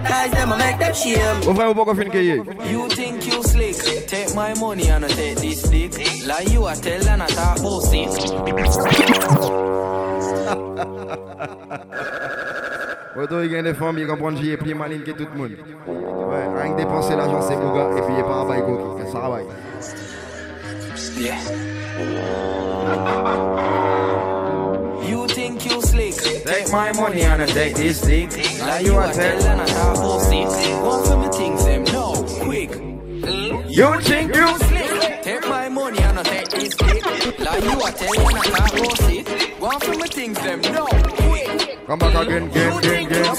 Guys, them I make them shame. Au frère, ou pas qu'on finisse qu'il. You think you slick? Take my money and I take this dick. Like you, I tell and I talk bullshit. Autant il y a des femmes, ils comprennent que j'ai plus malin que tout le monde. Ouais, rien que dépenser l'argent, c'est Bouga, et puis il est pas à Goki, ça va. Yeah. You think you slick? Take my money and I take this dick. Like you, I tell and I talk bullshit. One for me things, them no quick. You think you slick? Take my money and I take this dick. Like you, I tell and I talk bullshit. One for me things, them no quick. Come back again, again, again, again.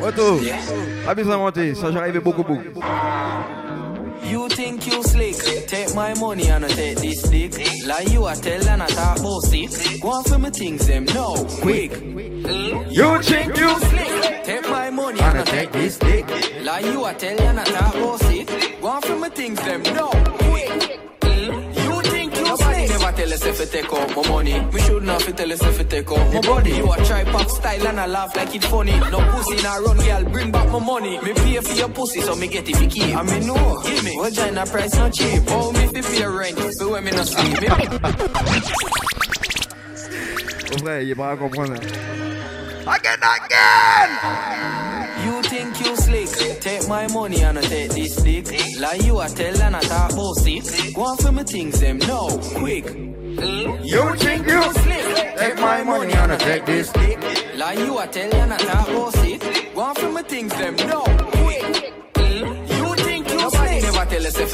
Otto, abuse à monter, ça j'arrive beaucoup beaucoup. You think you slick? Take my money and I take this dick. Like you, I tell and I talk bullshit. Go on for me things, them no quick. You think you slick? Take my money and I take this dick. Like you, I tell and I talk bullshit. Go on for me things, them no quick. Tell us if it take out my money. We should not fi tell us if it take out my body. You a try pop style and I laugh like it funny. No pussy na run, girl, bring back my money. Me pay for your pussy, so me get it fi keep. I mean no, give me. Vagina price not cheap. Oh, me fi pay rent, so when me no sleep. Me Au vrai, il est pas à comprendre. Again, again! Slick? Take my money and I take this dick. Like you, I tell and I talk bullshit. Go on for me things, them no quick. You think you slick? Take my money and I take this dick. Like you, I tell and I talk bullshit. Go on for me things, them no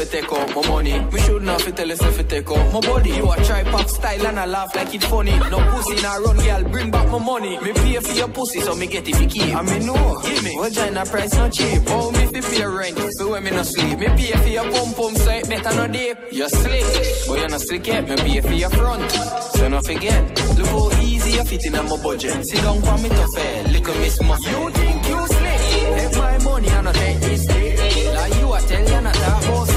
it take out my money. We should not fi tell us if it take out my body. You a try pop style and I laugh like it funny. No pussy na run, girl, bring back my money. Me pay for your pussy, so me get it fi keep. I mean no, give me. Vagina price not cheap. Oh, me fi pay rent, when me no sleep. Me pay for your pum pum, so it better no deep. You slick, but you no slick yet. Me pay for your front, so no forget. Look how easy you fit in my budget. Sit down for me to fail, look at miss muscle. You think you slick? Take my money and I take this. Like you, I tell you not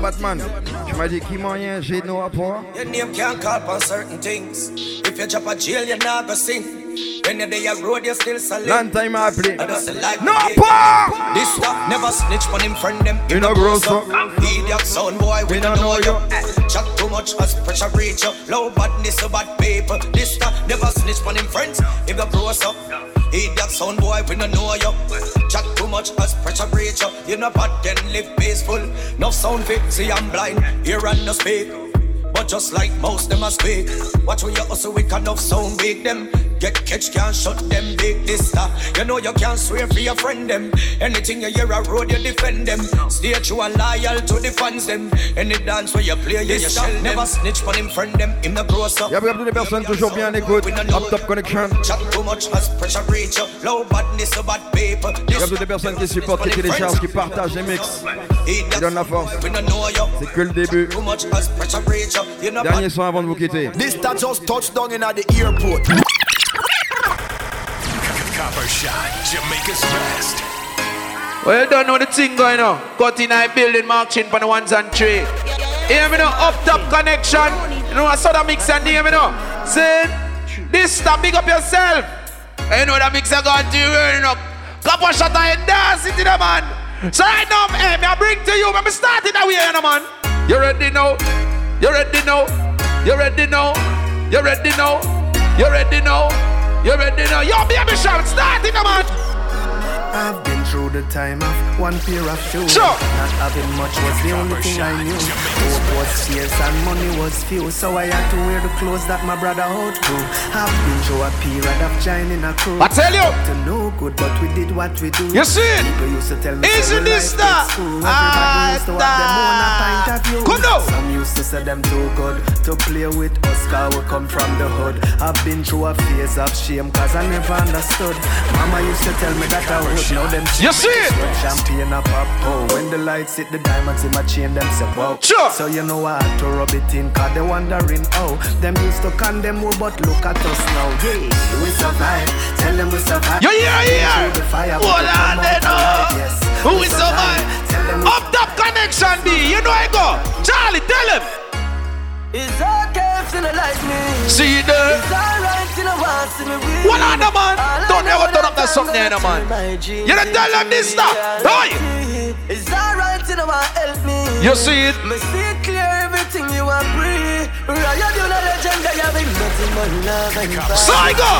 Batman, m'as dit qui moyen j'ai nos rapports. Your name can't call for certain things. If you drop a jail, you're not gonna sing. When you're there, road, you're still solid. Long time I play. I like No part! This stuff never snitch on him friend them. You know gross up. Idiot sound boy, we, don't know you. Eh, Chat too much as pressure reach you. Low badness, so bad paper. This stuff never snitch on him friends. If you gross up. Idiot sound boy, we don't know you. Chat too much as pressure reach you. You know bad then live peaceful. No sound fit, see I'm blind. Hear and no speak. But just like most them a speak Watch when you hustle with enough sound big them. Get catch can't shut them big this that You know you can't swear for your friend them. Anything you hear a road you defend them. Stay true and loyal to the fans them. Any dance where you play you shell them. Never snitch on him friend them. Him the gross up Y'a beaucoup de personnes toujours bien à l'écoute. Up Top Connection. Chat too much as pressure reach up. Low badness so bad paper Y'a beaucoup de personnes qui supportent, qui téléchargent, qui partagent les mix. Qui donnent la force. We don't know you. C'est que le début. Too much as pressure reach up. You know Dernier son avant de vous quitter. This that just touched down in at the airport. Coppershot, Jamaica's best. Well, you don't know the thing going on. Cut in a building, marching for the ones and three. Hear me now, up top connection. You know, I saw the mix and hear me now. Say, this stop, big up yourself. You know the mixer got to you, you know. Coppershot and dance it to the man. So right now, hey, me I bring to you, when me start it away, you know, man. You ready now? You ready now? You ready now? You ready now? You ready now? You ready now? Yo, baby shout, start it, man. I've been through the time of one pair of shoes. Sure. Not having much was the only thing I knew. Hope was scarce and money was few, so I had to wear the clothes that my brother outgrew. Have been through a period of joining a crew. I tell you. To no good, but we did what we do. You see it? People used to tell me, Isn't this that? Ah, used to have them own a point of view. Come now. Some used to say them too good to play with us, cause we come from the hood. I've been through a phase of shame, cause I never understood. Mama used to tell me that I would know them. You see it? When champagne up up, oh, when the lights hit the diamonds in my chain, them say wow. Sure. So you know I had to rub it in, cause they wondering, oh, them used to condemn we, but look at us now. Yeah, we survive. Tell them we survive. You hear, hear? Through the fire, we Hold come on, out then, alive, oh. yes. Who We is so man? Tell them we Up top connection B. You know I go. Charlie, tell him. It's okay if you don't like me. See you there. It's alright if you don't want to see me win. One on the man. Don't ever turn up that something there, not man. You don't tell them this stuff. Hey. It's alright you don't want to help me. You see it? Everything you free. Riot, you know legend, I have been nothing but love and. Psycho.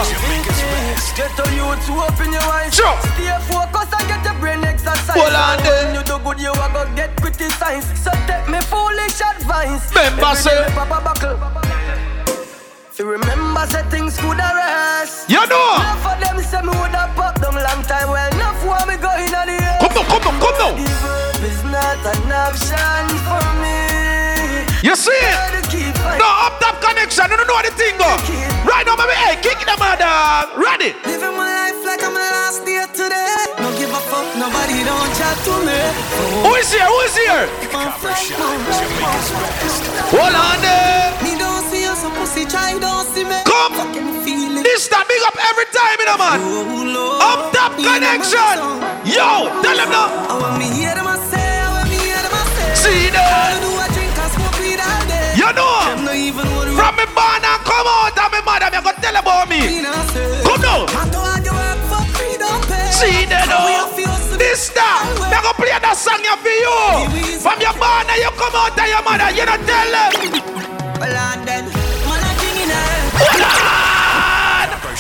Get to you to open your eyes. Sure. Stay focused and get your brain exercise. Hold on. When you do good, you are gonna get criticized. So take me foolish advice. Remember, Every say- day me pop a buckle. You remember, say things could arrest. You know. Enough of them say me would have popped them long time. Well, enough for me go in the air. Come now, come now, come. Give up is not an option for me. You see it? Gotta keep fighting. No, up top connection. You don't know what the thing go. Right now, baby. Hey, kick dog. Ready? Living my life like I'm last day today. No give a fuck, nobody don't chat to me. Who is here? Who is here? Hold on there. Me don't see you, so pussy try don't see me. Come. Fucking feel it. This time, big up every time, you know, man. Oh, up top connection. Yo, tell them now. I want me hear them Know. From me born and come out and me mother, me gonna tell about me. Come now. See to hustle This oh. time, me gonna play that song here for you. From your born and you come out and your mother, you don't tell them.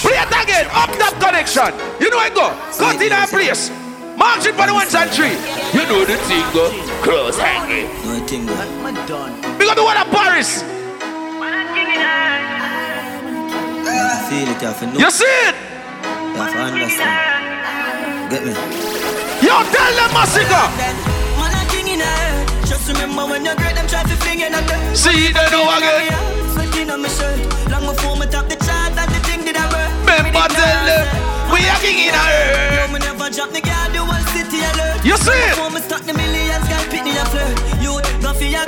Play it again. Up top connection. You know I go. Cut in our place. Marching for the ones and three. You know the thing go. Cross hanging. No thing, man. We got the one at Paris. Feel it, you have to. You see it? You have to understand. Get me? Yo, tell them massacre. I king in. Just remember when you're great, them try to fling in at them. See they know again. Sweating on my shirt. Long before me top the chart and the thing did I work. Remember tell them. We are king in her. No, me never drop the girl, the whole city alert. You see it? Before me start the millions, girl, pick a flirt. You go for your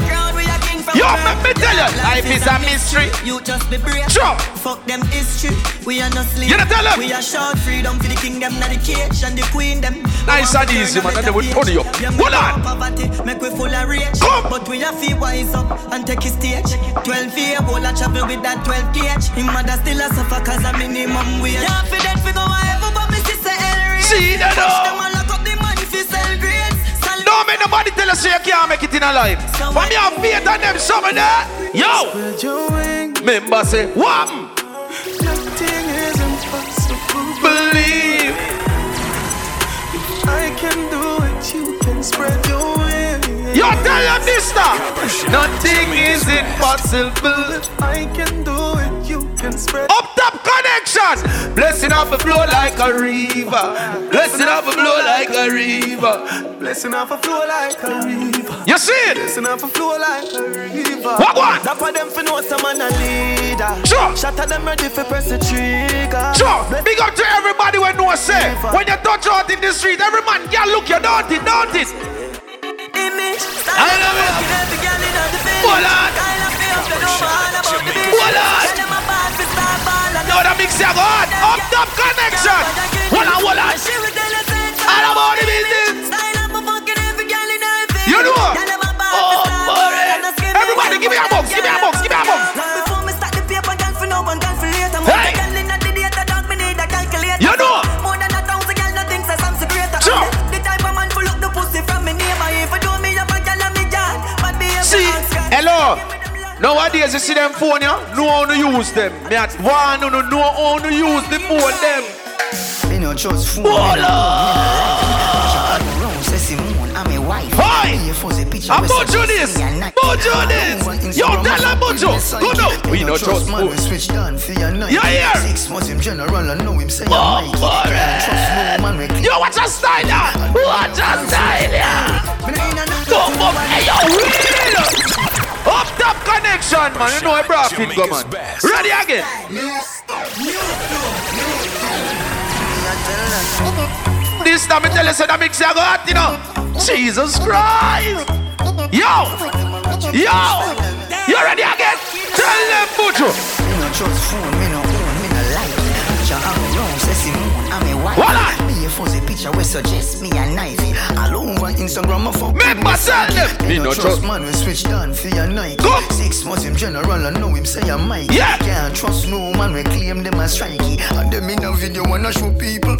Yo, let me tell you, life is a mystery. You just be brave. Sure. Fuck them history. We are not sleep. You don't tell 'em. We are short freedom for the kingdom, not the cage and the queen them. Nice and easy, man, and they will turn you up. Hold on. Poverty, make we full of rage. Come. But we have to wise up and take his stage. 12 year old, I travel with that 12 gauge. Him mother still a suffer cause a minimum wage. Yeah, for that figure, whatever, but me sister Ellery. See that Push make nobody tell us you can't make it in a life. When you have faith on them, some of that. Yo. Member say, what? Nothing is impossible. Believe. I can do it, you can spread your wings. Yo, tell them this stuff. Nothing is impossible. I can do it, you spread. Up top connection. Blessing off a flow like a river. Blessing off a flow like a river. Blessing off a flow like a river. You see it? Blessing off a flow like a river. What one? That for them for know some man a leader. Sure. Shatter them ready for press the trigger. Sure. Big up to everybody when no say. When you touch out in the street, every man, yeah, look, you don't it, don't it. I love it. Every girl in the village. Hold on. Kind of ball and mix you got. Up top connection. Hold on, hold on. All about the business. You know. Oh, boy. Everybody, give me a box, you see them phone, yeah? Know how to use them. Me at one, no, no, know how to use the phone them. Me no trust phone. Hold me no- on. wife. Hi! Me a fuzzy picture. I'm this. me a night. Mojo All this. Yo, tell them my Mojo. Go now. We no trust man, switch down for your night. Yeah, yeah. Six months general, I know him say I'm Nike. boy. Trust no man, we. Yo, watch your style. Watch your style. Boom, boom. Hey, yo, real. Up top connection, man. You know I brought a profit go, man. Ready again. This time I tell you, so the mix you go hot, you know. Jesus Christ. Yo. Yo. You ready again? Tell them, Buju. Me no trust phone, me no own, me no like. I'm alone, say Simone, I'm a wife. Voila. Me a fuzzy picture, we suggest me a knife. All over Instagram, I fuck. Make myself them. Me no trust man, we switch down for your night. Six months in general, I know him say I'm Mike. Yeah. Can't trust no man, we claim them as strikey. And them in a video wanna show people.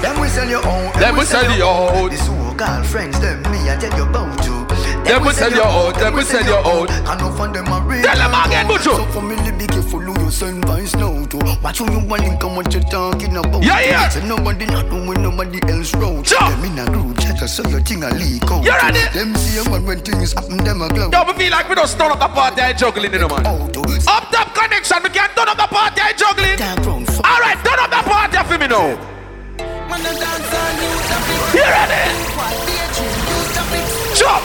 Them we sell you out. Them we sell you out. This whole girlfriends, them me I tell you about to. Them we sell you out. Them we sell you out. And no fun them a real. Tell them again, Buju. So for me, be careful send vibes now to. Watch who you want link and what you talking about. Yeah, yeah. So nobody not doing nobody else wrong. Sure. Them in a group chat so your thing a leak out. You ready? Them see a man when things happen, them a glow. Yo, me feel like we don't turn up the party I juggling, you know, man. Up top connection, we can't turn up the party I juggling. All right, turn up the party for me now. You ready? Jump.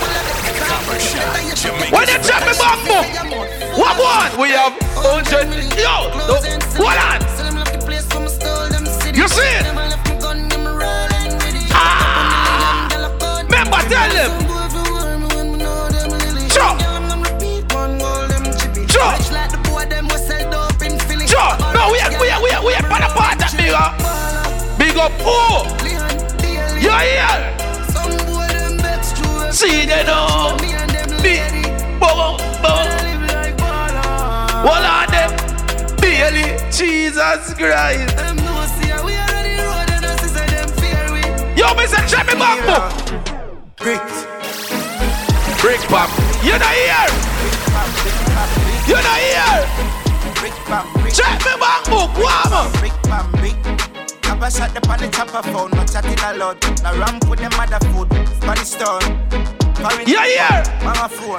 When you jump me back, boom. What one? We have 100. Yo, no, hold on. You see it? Ah. Remember, tell them. Jump. Jump. Jump. No, we are, we are, we are, we are, part that big. Big up, oh. Yeah, yeah. See they know. Jesus Christ. Yo, Mr. Brick pop. You not here. You not here. Check me back book, warm Brick pam, brick. Abba shot the pan the chopper phone, not chatting a lot. Now ramp put them mother food, pan store. Yeah, yeah. Mama phone.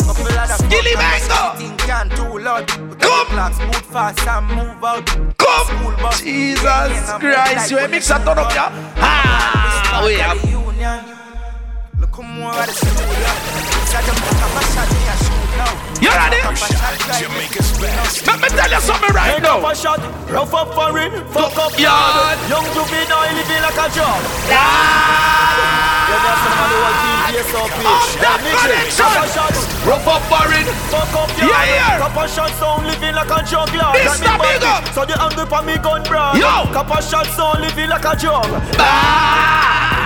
Couple of the Skilly mango. Thing can too loud. Come. Blocks, move fast and move out. Come. Jesus Christ, you ain't mix that turn up, yeah? Ah, we have. Look how more You ready? Jamaica's best. Let me tell you something right Make now. Up a shot, rough up for it, fuck up yard. Young juvenile living like a job. Ah. You're just a man Rough up for it, fuck up yard. Yeah, yeah. Coppershot sound living like a juggler. This the big up. So the angle for me gun, bro. Yo. Coppershot sound living like a jug. Bah.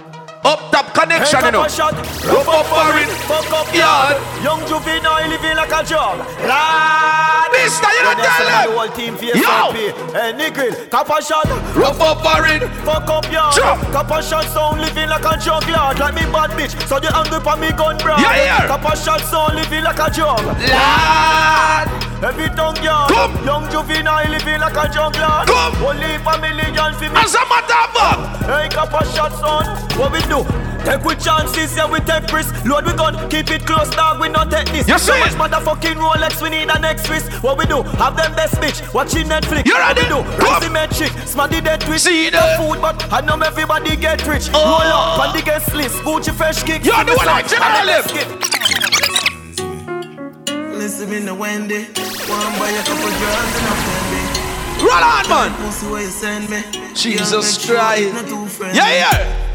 Up top connection, you know. shot, Rough up foreign. Fuck up Yard. yard. Young juvenile living like a job. Lord. Mister, you don't tell sell them. the whole team for Yo. yourself, Hey, nigga, couple shot. Rough up foreign. Fuck up yard. Jump. Coppershot sound living like a juggler. Like me bad bitch. So the angle for me gun brand. Yeah, yeah. Coppershot sound living like a jug. Lord. Every tongue yard. Come. Young juvenile living like a juggler. Come. Only for for me. As a matter of fact. Hey, couple shots on. What we do? Take with chances, yeah, we take risks. Load we gun, keep it close, dog, we not take this. You so see much it? motherfucking Rolex, we need an next wrist. What we do? Have them best bitch, watching Netflix. You what ready? we do? Come. Rise the metric, smarty dead twist. See no that? food, but I know everybody get rich. Oh. Roll up, on the guest list, Gucci fresh kick. You do what I generally live. Listen me no Wendy. One buy a couple drugs and a Fendi. Roll on, man. Pussy where you send me. Jesus Girl, make sure Christ. it's Not. Yeah, yeah.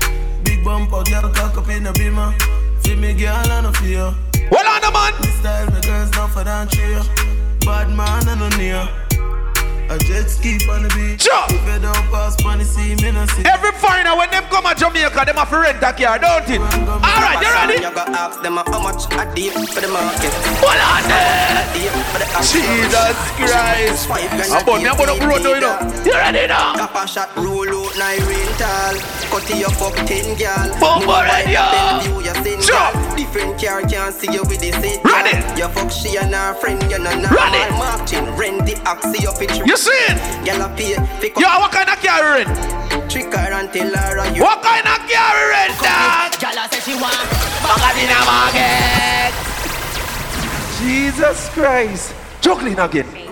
Bumper, girl, cock up in the beamer. Feel me, girl, I no fear. Hold on, man. Me style, my girls not for that trio. Bad man, I no near. A jet ski on the beach. Sure. If you don't pass on the sea, me no see. Every foreigner when them come to Jamaica, them have to rent a car, don't it? All right, you ready? You gotta ask them how much a deep for the market. Hold on there. A deep for the. Jesus Christ. I'm about I'm about to road you know. You ready now? Shot roll out nine rental. Cut your fuck ten gal. Boom, ready, yo. View you Sure. Different car can't see you with the same Ready. You fuck she and her friend, you know now. Ready. Marching, rent the oxy up it. You see it? A pay. Pick Yo, what kind of car you rent? Trick her and tell her you. What kind of car you rent, a say she want. Back in the market. Jesus Christ. Juggling again.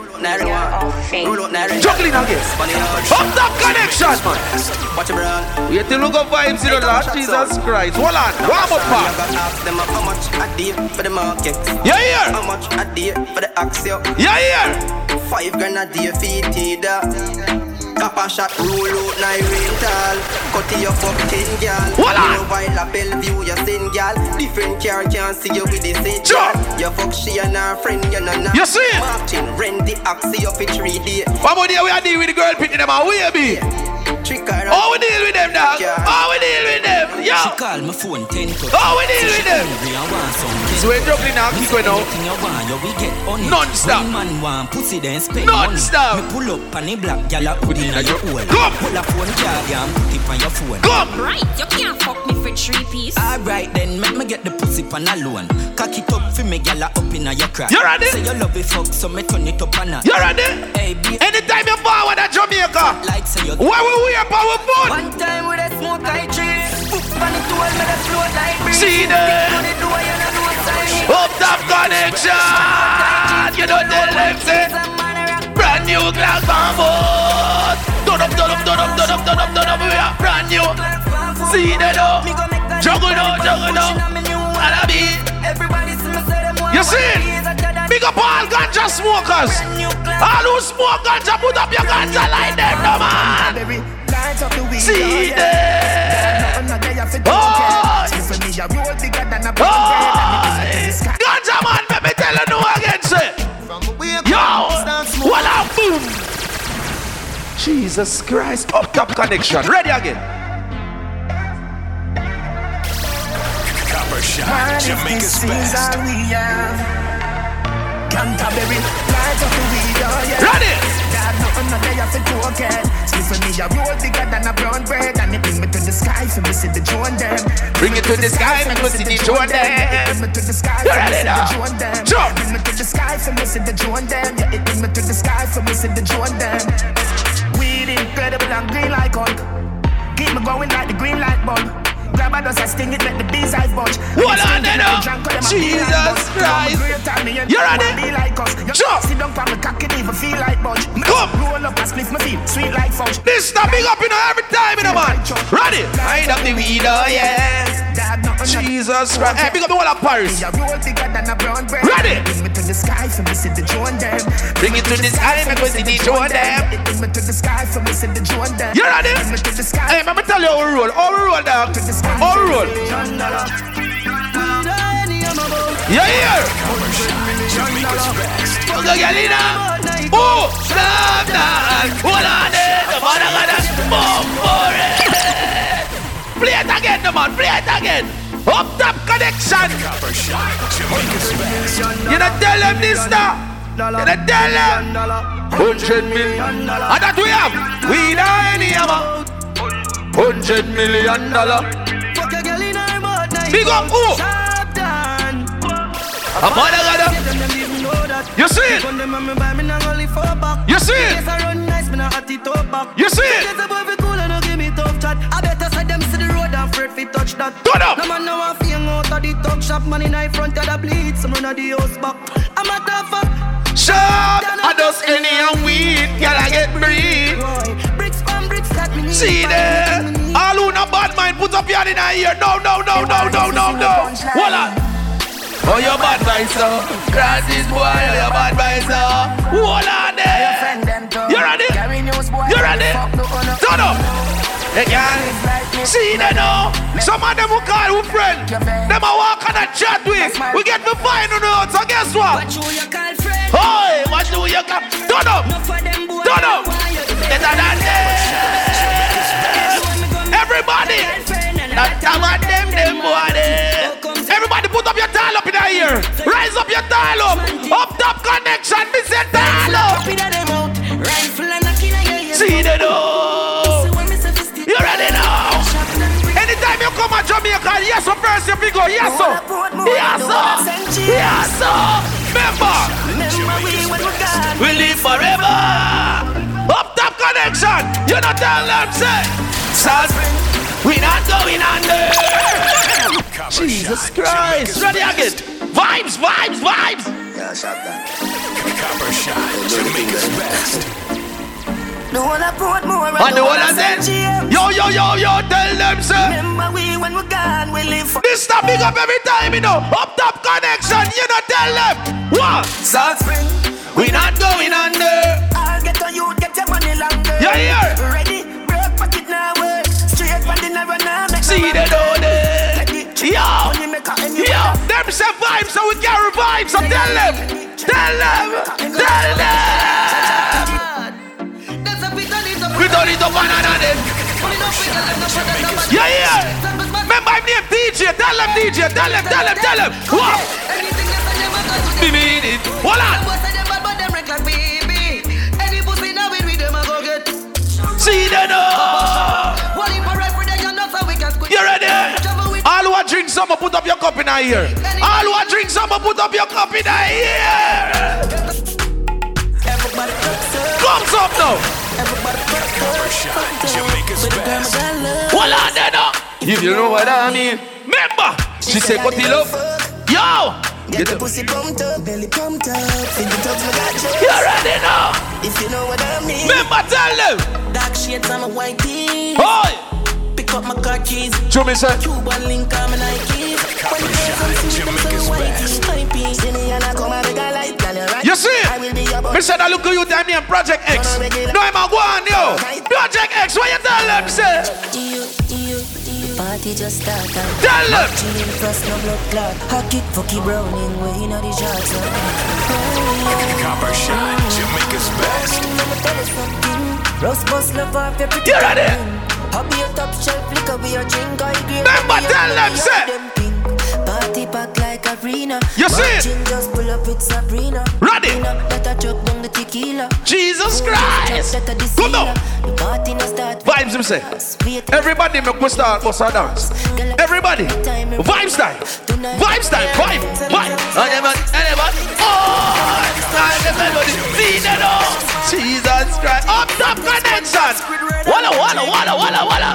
Juggling again. Up top connection, man. Watch your brand. Wait till look up vibes, in know, Lord Jesus Christ. Hold on. Warm up, You part. gotta how much a deal for the market. Yeah, yeah. How much a deal for the axio? Yeah, yeah. Five grand a day for it Coppershot roll out nine rental. Cut your fuck ten gal. Hold on. You know while a Bellevue you send gal. Different car can't see you with the same Sure. You fuck she and her friend you know now. You see it? Martin rent the axi up three days. What about the way I deal with the girl picking them out? Where be? Trick her. How we deal with them, dog? How we deal with them? Yo. She call my phone ten times. How we deal with them? Hungry and want So we're juggling now, keep going now. You want, you we get on it. Non-stop. Man want pussy, then spend Non-stop. money. Me pull up on the black gyal a put in your hole. Come. Pull a phone card and put it on your phone. Come. Right, you can't fuck me for three piece. Alright then, make me get the pussy pan alone. Cock it up for me, gyal a up in a your crack. You ready? Say you love it fuck, so me turn it up on her. You ready? Hey, Anytime you forward at Jamaica, like say you. where we wear power food? One time with a smoke I tree. Foot on the me the float like breeze. See there. On the door, you know no time. Up top connection. You don't tell them say. Brand new glass bamboo. Turn up, turn up, turn up, turn up, turn up, turn up. We are brand new. See that though. Juggle now, juggle now. And I be. Everybody see me say them want You see it? Big up all ganja smokers. All who smoke ganja, put up your ganja like them, no man. See them. Oh. Oh. Ganja man, let me tell you no again, say. Yo, what up, boom. Jesus Christ, up top connection. Ready again. Coppershot, Jamaica's best. Have, Canterbury, light up the weed, oh yeah. Ready. God, nothing no day for token. Sleep for me a roll bigger than a brown bread, and it bring me to the sky for me see the drone them. Bring it to the sky, make me see the drone them. Bring me to the sky for me see the drone them. Sure. Bring me to the sky for me see the drone them. Yeah, it bring me to the sky for me see the drone them. Weed incredible and green like Hulk. Keep me going like the green light bulb. Grab a dust, I sting it, make the bees I budge. Hold on there now. Jesus Christ. You ready? Us. Sit down from the cock, it even feel like budge. Come. Roll up and split my feet, sweet like fudge. This the big up in every time in a man. Ready? Wind up the weed, oh Jesus Christ. Hey, big up the whole of Paris. Me a roll bigger than a brown bread. Ready? Bring me to the sky for me see the them. Bring it to the sky, make me see the them. Bring me to the sky for me see the drone them. You ready? Bring me to the sky. Hey, let me tell you how we roll. How we roll, dog. How we roll. Yeah, yeah. Fuck the girl in her. Oh, snap, dog. Hold on there. The man got bomb for it. Play it again, the man. Play it again. Up top connection. You not tell them this now. You not tell them. Hundred million. And that we have. We don't any hammer. Hundred million dollar. Big up who? A mother got know that. You see it? You see it? You see it? I better say them see the afraid fi touch that. Turn up. No man now a fing out of the talk shop. Man in front of the bleed, some run of the house back. I'm a tough fuck. Sharp. I just any and weed. Girl, I get breed. Bricks from bricks that me need. See there. All who not bad mind, put up your hand in the ear. No, no, no, no, no, no, no. Hold on. Oh, you bad by so. Cross this boy, oh, you bad by so. Hold on there. You ready? You ready? Oh, Turn up. Hey, girl. See them now. Some of them who call who friend. Them a walk and a chat with. We get to find you now. So guess what? What you you call friend? Oi, what do you got? Turn up. Turn up. Better than them. Everybody. That time them, them boy. Everybody put up your dial up in the ear. Rise up your dial up. Up top connection. This is dial up. See the door. Go, yes, sir. Yes, sir. Yes, sir. Remember, we live forever. Up top connection. You not tell them, say, son, we not going under. Jesus Christ. Ready again. Vibes, vibes, vibes. Yeah, shot that. Coppershot, Jamaica's best. The whole of Portmore And the whole of them. Yo, yo, yo, yo, tell them, sir. Remember we when we gone, we live for This stop big up every time, you know. Up top connection, you know, tell them. What? South Spring. We not going under. I'll get on you, get your money longer. Yeah, yeah. Ready? Broke pocket now, work. Straight from the narrow now, make See the door there. Money. Yo, them say vibes, so we carry vibes. So tell them. Tell them. Tell them. We don't need to them. Yeah, yeah. Remember name DJ. Tell them DJ. Tell them, tell them, tell them. What? Me mean it. Hold on. See the door. You ready? All who are drink some, put up your cup in here. All who are drink some, put up your cup in here. Up now. Coppershot, Jamaica's best. Hold on now. If you know what I mean. Remember, she said, cut it up. Yo. Get the pussy pumped up, belly pumped up. Finger tucks, me got you. You ready now? If you know what I mean. Remember, tell them. Dark shades on my white tees. Oi. Pick up my car keys. Show me, sir. Cuban link on my Nike. When the girls come see them some white tees. My piece. See and I come and make a light, girl, you see? I will be your boy. Me said I look at you time name Project X. No, I'm a go on, yo. Project X, what you tell them, say? You, you, the party just started. Tell them. Chilling first, no blood clot. Hot kick, fucky browning, way in the shots. Oh, Coppershot, Jamaica's best. Rose bus love off your pretty You ready? Hobby your top shelf, liquor be your drink. I agree. Remember, tell them, say. Party pack like arena. You see it? Just pull up with Sabrina. Ready? That I chop down the tequila. Jesus Christ. Come now. The party no start. Vibes, me say. Everybody make we start bust a dance. Everybody. Vibes time. Vibes time. Vibe. Vibe. Everybody. Everybody. Oh, time the melody. See the door. Jesus Christ. Up top connection. Walla, walla, walla, walla, walla.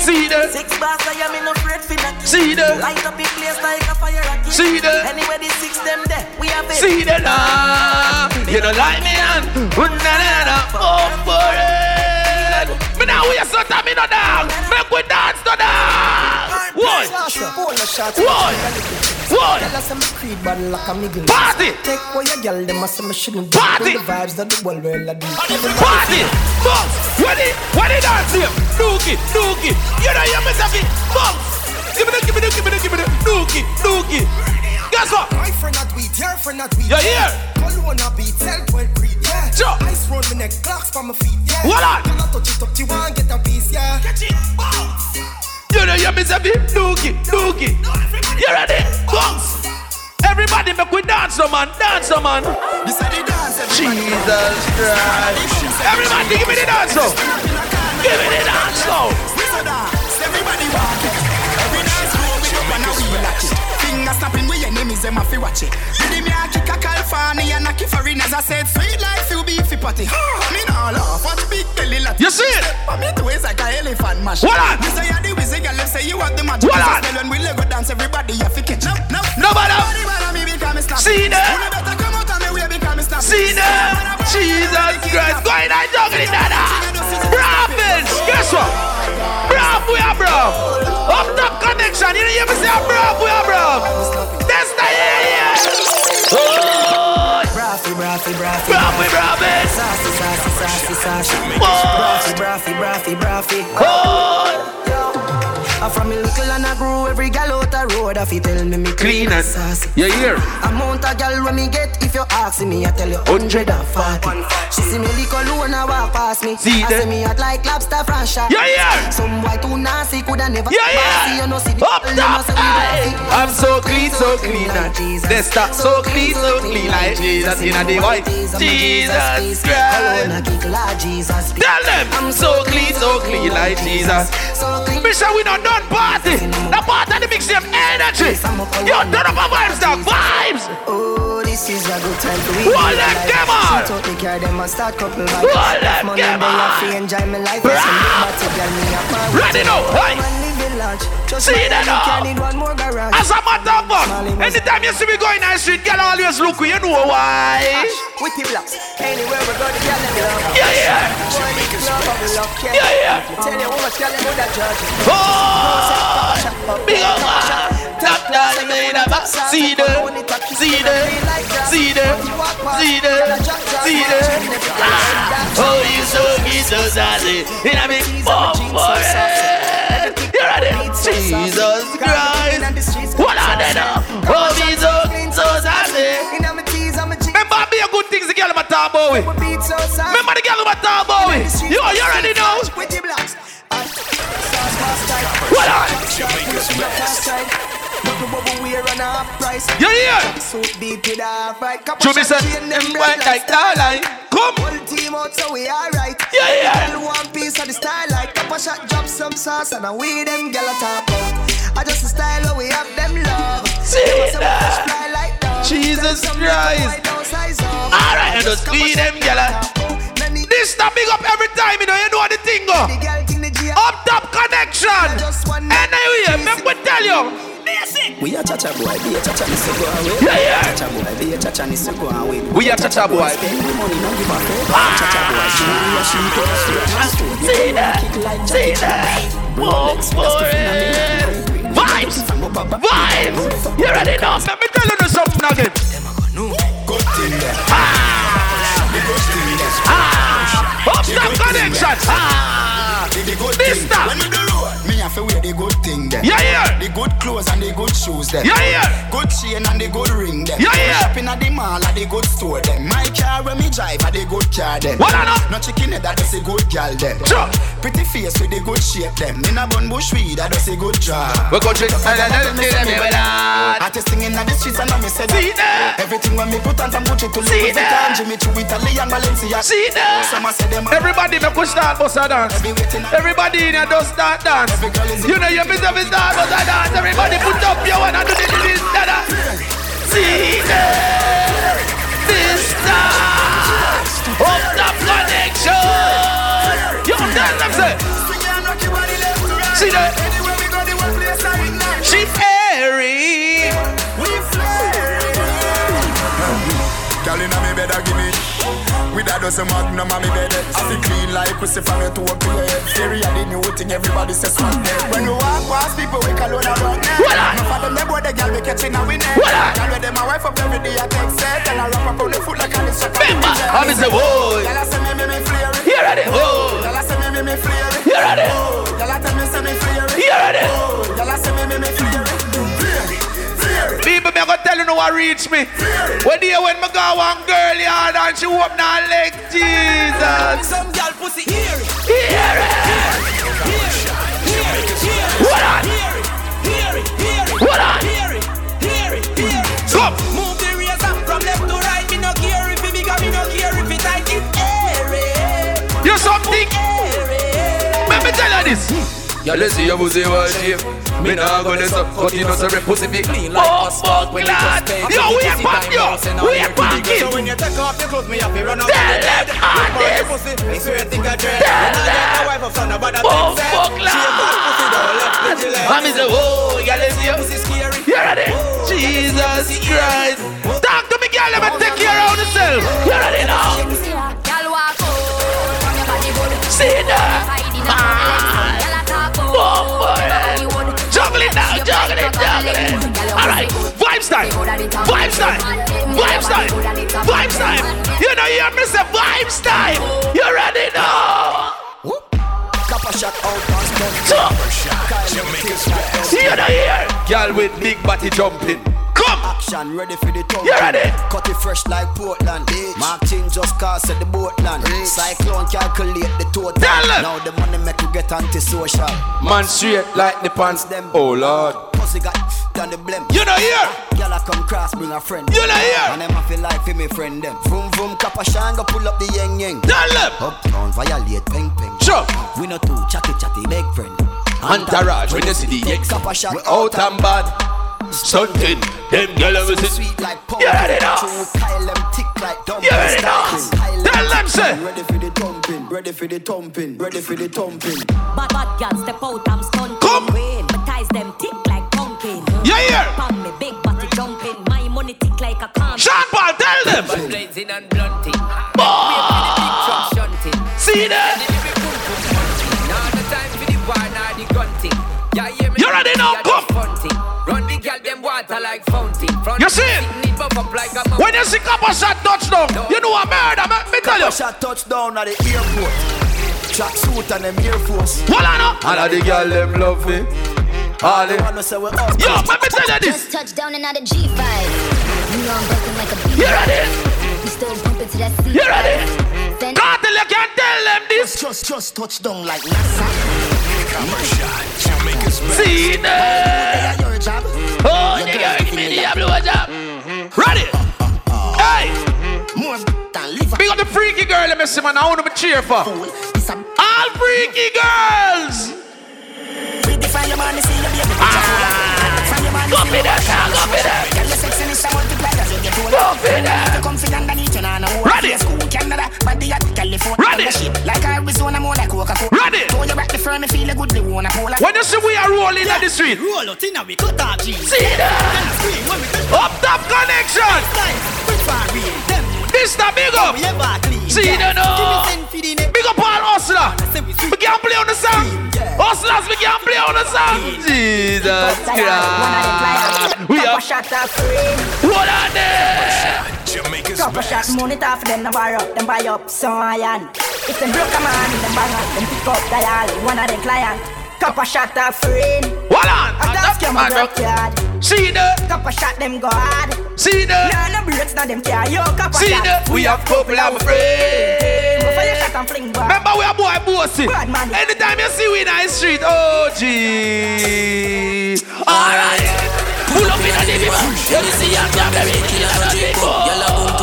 See the. Six bars, I am in no afraid for. See the. Light up the place like a fire rocket. See the. Anywhere the six them there, we have it. See the now. You don't like me, and na na na. Oh, for it. Me now we are so time me no dance. Make we dance to dance. What? What? What? Party. Take what your girl them say me shouldn't do. Party. The vibes that the world will do. Party. Box. When it when it dance here. Dookie, dookie. You know you miss a bit. Box. Give me the, give me the, give me the, give me the. Dookie, dookie. Guess what? My friend not weed, your friend not weed. You hear? Cologne a beat, self well breed, yeah. Sure. Ice round me neck, clocks for my feet, yeah. Hold on. Girl, I touch it up, you want get a piece, yeah. Catch it, You know you miss a bit. Dookie, dookie. You ready? Box. Everybody make we dance, no man. Dance, no man. This is the dance, Jesus Christ. Everybody give me the dance, no. Give me the dance, no. Everybody walk with them a fi watch it. Did me a kick a California and a kick foreigners. I said sweet life you beefy patty. Me nah laugh, watch big belly lot. You see it? For me to waist like a elephant mash. Hold on. Me say you the wizard, girl. Say you want the magic. Hold on. When we Lego dance, everybody you fi catch. No, no, um, Nobody. Nobody bother me because me snap. See that? You better come out of me way because me snap. See them? Jesus Christ. Go in and juggle it, dada. Braves. Guess what? Bravo, we are bravo. Up top connection. You know you say bravo, we are bravo. That's the yeah, yeah. Oh. Braffy, braffy, braffy. Braffy, braffy. Sassy, sassy, sassy. Oh. Braffy, braffy, braffy, braffy. Oh. I'm from mickle and I grew every gal out the road. If you tell me me Clean clean and saucy. you hear? Amount of gal when me get, if you ask me, I tell you hundred and forty. She see me lick alone and walk past me. See I say me hot like lobster from shop. Yeah, yeah. Some boy too nasty coulda never Yeah, yeah. bossy. You know see the Up top, say we aye. bossy. I'm so clean, so clean, and they stop so clean, so clean like Jesus in a day. Why? Jesus Christ. Jesus. Tell them I'm so clean, so clean like Jesus. Bishop, we not done party. The party mix them energy. Turn up a vibes, the vibes. This is a good time to Well, let them on. Shoot out the car, them a start couple vibes. Well, let Money them they a on. enjoy my life. Yes, some ah! big batty girl, me a power. Ready now, hey. Man living large. Just See that now? can need one more garage. As I'm a matter of fact, anytime you see me going down the street, girl always look, you know why. With the blocks, anywhere we go, the girl them love. Yeah, yeah. Boy, this love of the love. Yeah, yeah. Tell you how much girl them woulda judge. Oh, big up. Top down, up. See the, see the, see the, see the, see the. Ah, oh, you so good, so. In a big bomb for it. You ready? Jesus Christ. What are they now? Oh, you so, so sassy. Remember, good things the girl I'm talking about with. Remember the girl I'm talking about with. You, you already know. What on? You hear? Show me say them white like starlight. Come. Whole team out so we alright. Yeah, yeah. Girl one piece of the starlight. Coppershot drop some sauce and we them gyal a top out. I just the style where we have them love. See Them a say we that? fly like. Jesus Tell some little Christ. boy don't size up. Alright, and just feed them gyal. This the big up every time, you know. You know the thing uh. go. Up top connection. Anyway, make me tell you. We a cha-cha boy, be a cha-cha, this go away. Yeah, yeah. Cha-cha boy, be a cha-cha, this go away. We a cha-cha boy. Spend the money, no give a fuck. Cha-cha boy, she we a she go straight. See that? See that? Walk for it. Vibes. Vibes. You ready now? Let me tell you something again. Good thing there. Ah. Up top connection. Ah. This thing. Thing there. Yeah, yeah. The good clothes and the good shoes there. Yeah, yeah. Good chain and the good ring there. Yeah, yeah. Shopping at the mall at the good store there. My car when me drive at the good car there. What I know? No chicken that does a good girl there. Sure. Pretty face with the good shape them. In a bun bush weed that does a good job. We country. Artist singing at the streets and I me say See that? Everything when me put on from Gucci to Louis that? Vuitton, Jimmy Choo, Italian, Valencia. See that? Some say them Everybody make us start bust a dance. Everybody in here just start dance. You know you miss every start bust a dance. Everybody put up your one and do this, this, that, that. See that? This time. Up top connection. You tell them say. See that? She airy. Girl inna me bed give me With a dozen magnum on me bed. I see clean like from your toe up to your head Theory of the new thing everybody says swag dead When we walk past people we call on a run net Enough of them they boy the girl we catching a we net Girl with them a wife up every day I take set. And I wrap up on the foot like a list of Remember, I me say, whoa. Girl I say me me me flare. It You ready? Whoa. Girl I say me me me flare. It You ready? Oh, Girl I tell me say me flare. It You ready? Oh, Girl I say me me me flare. it Flare it, flare it People, me gonna tell you no what reach me. When day when me go one girl yard and she open her leg, Jesus. Some girl pussy here. Hear it. What on? What on? Come. Move the razor from left to right. Me no care if it big me no care if it tight. It's airy. You something? Let me tell you this. Yeah, let's see your pussy was shape. Me nah go this up, but you know say pussy be clean like Oh, asphalt oh, when you God. just pay. Yo, we are back, yo. We are back in. So when you take off your clothes, me have to run out Tell the them bed. all Look for this. your pussy, me swear think I dread. Tell And I get my wife up son about oh, that Oh, thing said. fuck, She a bad pussy, don't let the delay. And me say, oh, whoa, yeah, let's see you. Pussy scary. You ready? Jesus Christ. Talk to me, girl. Let me take care of yourself. You ready now? See that? Juggle it, juggle it. All right, vibes time, vibes time, vibes time, vibes time. You know you hear me say vibes time. You ready now? Coppershot out past. Jamaica's best. You know here. Girl with big body jumping. Come. Action ready for the thumping. You ready? Cut it fresh like Portland. Mark Chin just cast at the boatland. Cyclone calculate the total. Tell. Now the money make you get antisocial. Man straight like the pants. them. Oh Lord. Pussy got done the blem. You know here. Girl, I come cross, bring a friend. You know here. And them I feel like for me friend them. Vroom vroom, kappa shine, go pull up the yang yang. Tell them. Uptown, violate, peng peng. Sure. We not too chatty chatty, big friend. Entourage when you see the ex. Coppershot, We out and bad. Stunting. Them girl So was it. sweet like You ready now? True, Kyle them tick like dumb. You ready now? Tell them say. Ready for the thumping, ready for the thumping, ready for the thumping. Bad bad girl step out, I'm stunting. Come. Rain, my ties them tick like pumpkin. You hear? Pump me big body jumping. My money tick like a calm. Sean Paul, tell them. Blazing and blunting. You see? it buff up like a When you see Coppershot touchdown, you know a murder, man. Me tell you. Kappa shot touchdown at the airport. Track suit and them Air Force. Hold on up. All of the girl them love me. All They the wanna say we up. Yo, let me tell you this. Just touched down and out of G5. You know I'm bumping like a beat. You ready? We still bumping to that C. You ready? Send Cartel, you can tell them this. Just, just touch down like NASA. See that? Oh, nigga, me the blue job. Ready? Hey, big up the freaky girl, let me see, man. I want to cheer for. All freaky girls. money, Go be your ah, go be be. Face. School, Canada, body at California. Ready. Come shape Like Arizona, more like Coca-Cola. Ready. Throw your back the firm, me feel a good, they wanna pull. When you see we are rolling on the street, Roll out in a we cut off jeans. see that? Scream when we touch Up top connection. time. We. Them This the big up. Oh, we ever clean. See Yeah. the no. Give me ten for the neck. Big up all hustler. We We can't play on the song. Hustlers, we can't play on the song. Jesus Christ. We Couple have shot off what on there? Jamaica's Coppershot best. money off them no borrow, them buy up some iron. If them broke a man, them bang up, them pick up dial. One of them client. Coppershot off rain. Hold on. A dance come a backyard. See the, Coppershot them go hard. see the, Nah, no breaks, now them care. Yo, couple see shot. the. We have couple of Go friends. for your shot and fling back. Remember we are boy bossy. Bad man. Anytime you see we in the street, oh gee. Alright. Pull up in a divvy man. You see a job every killer on the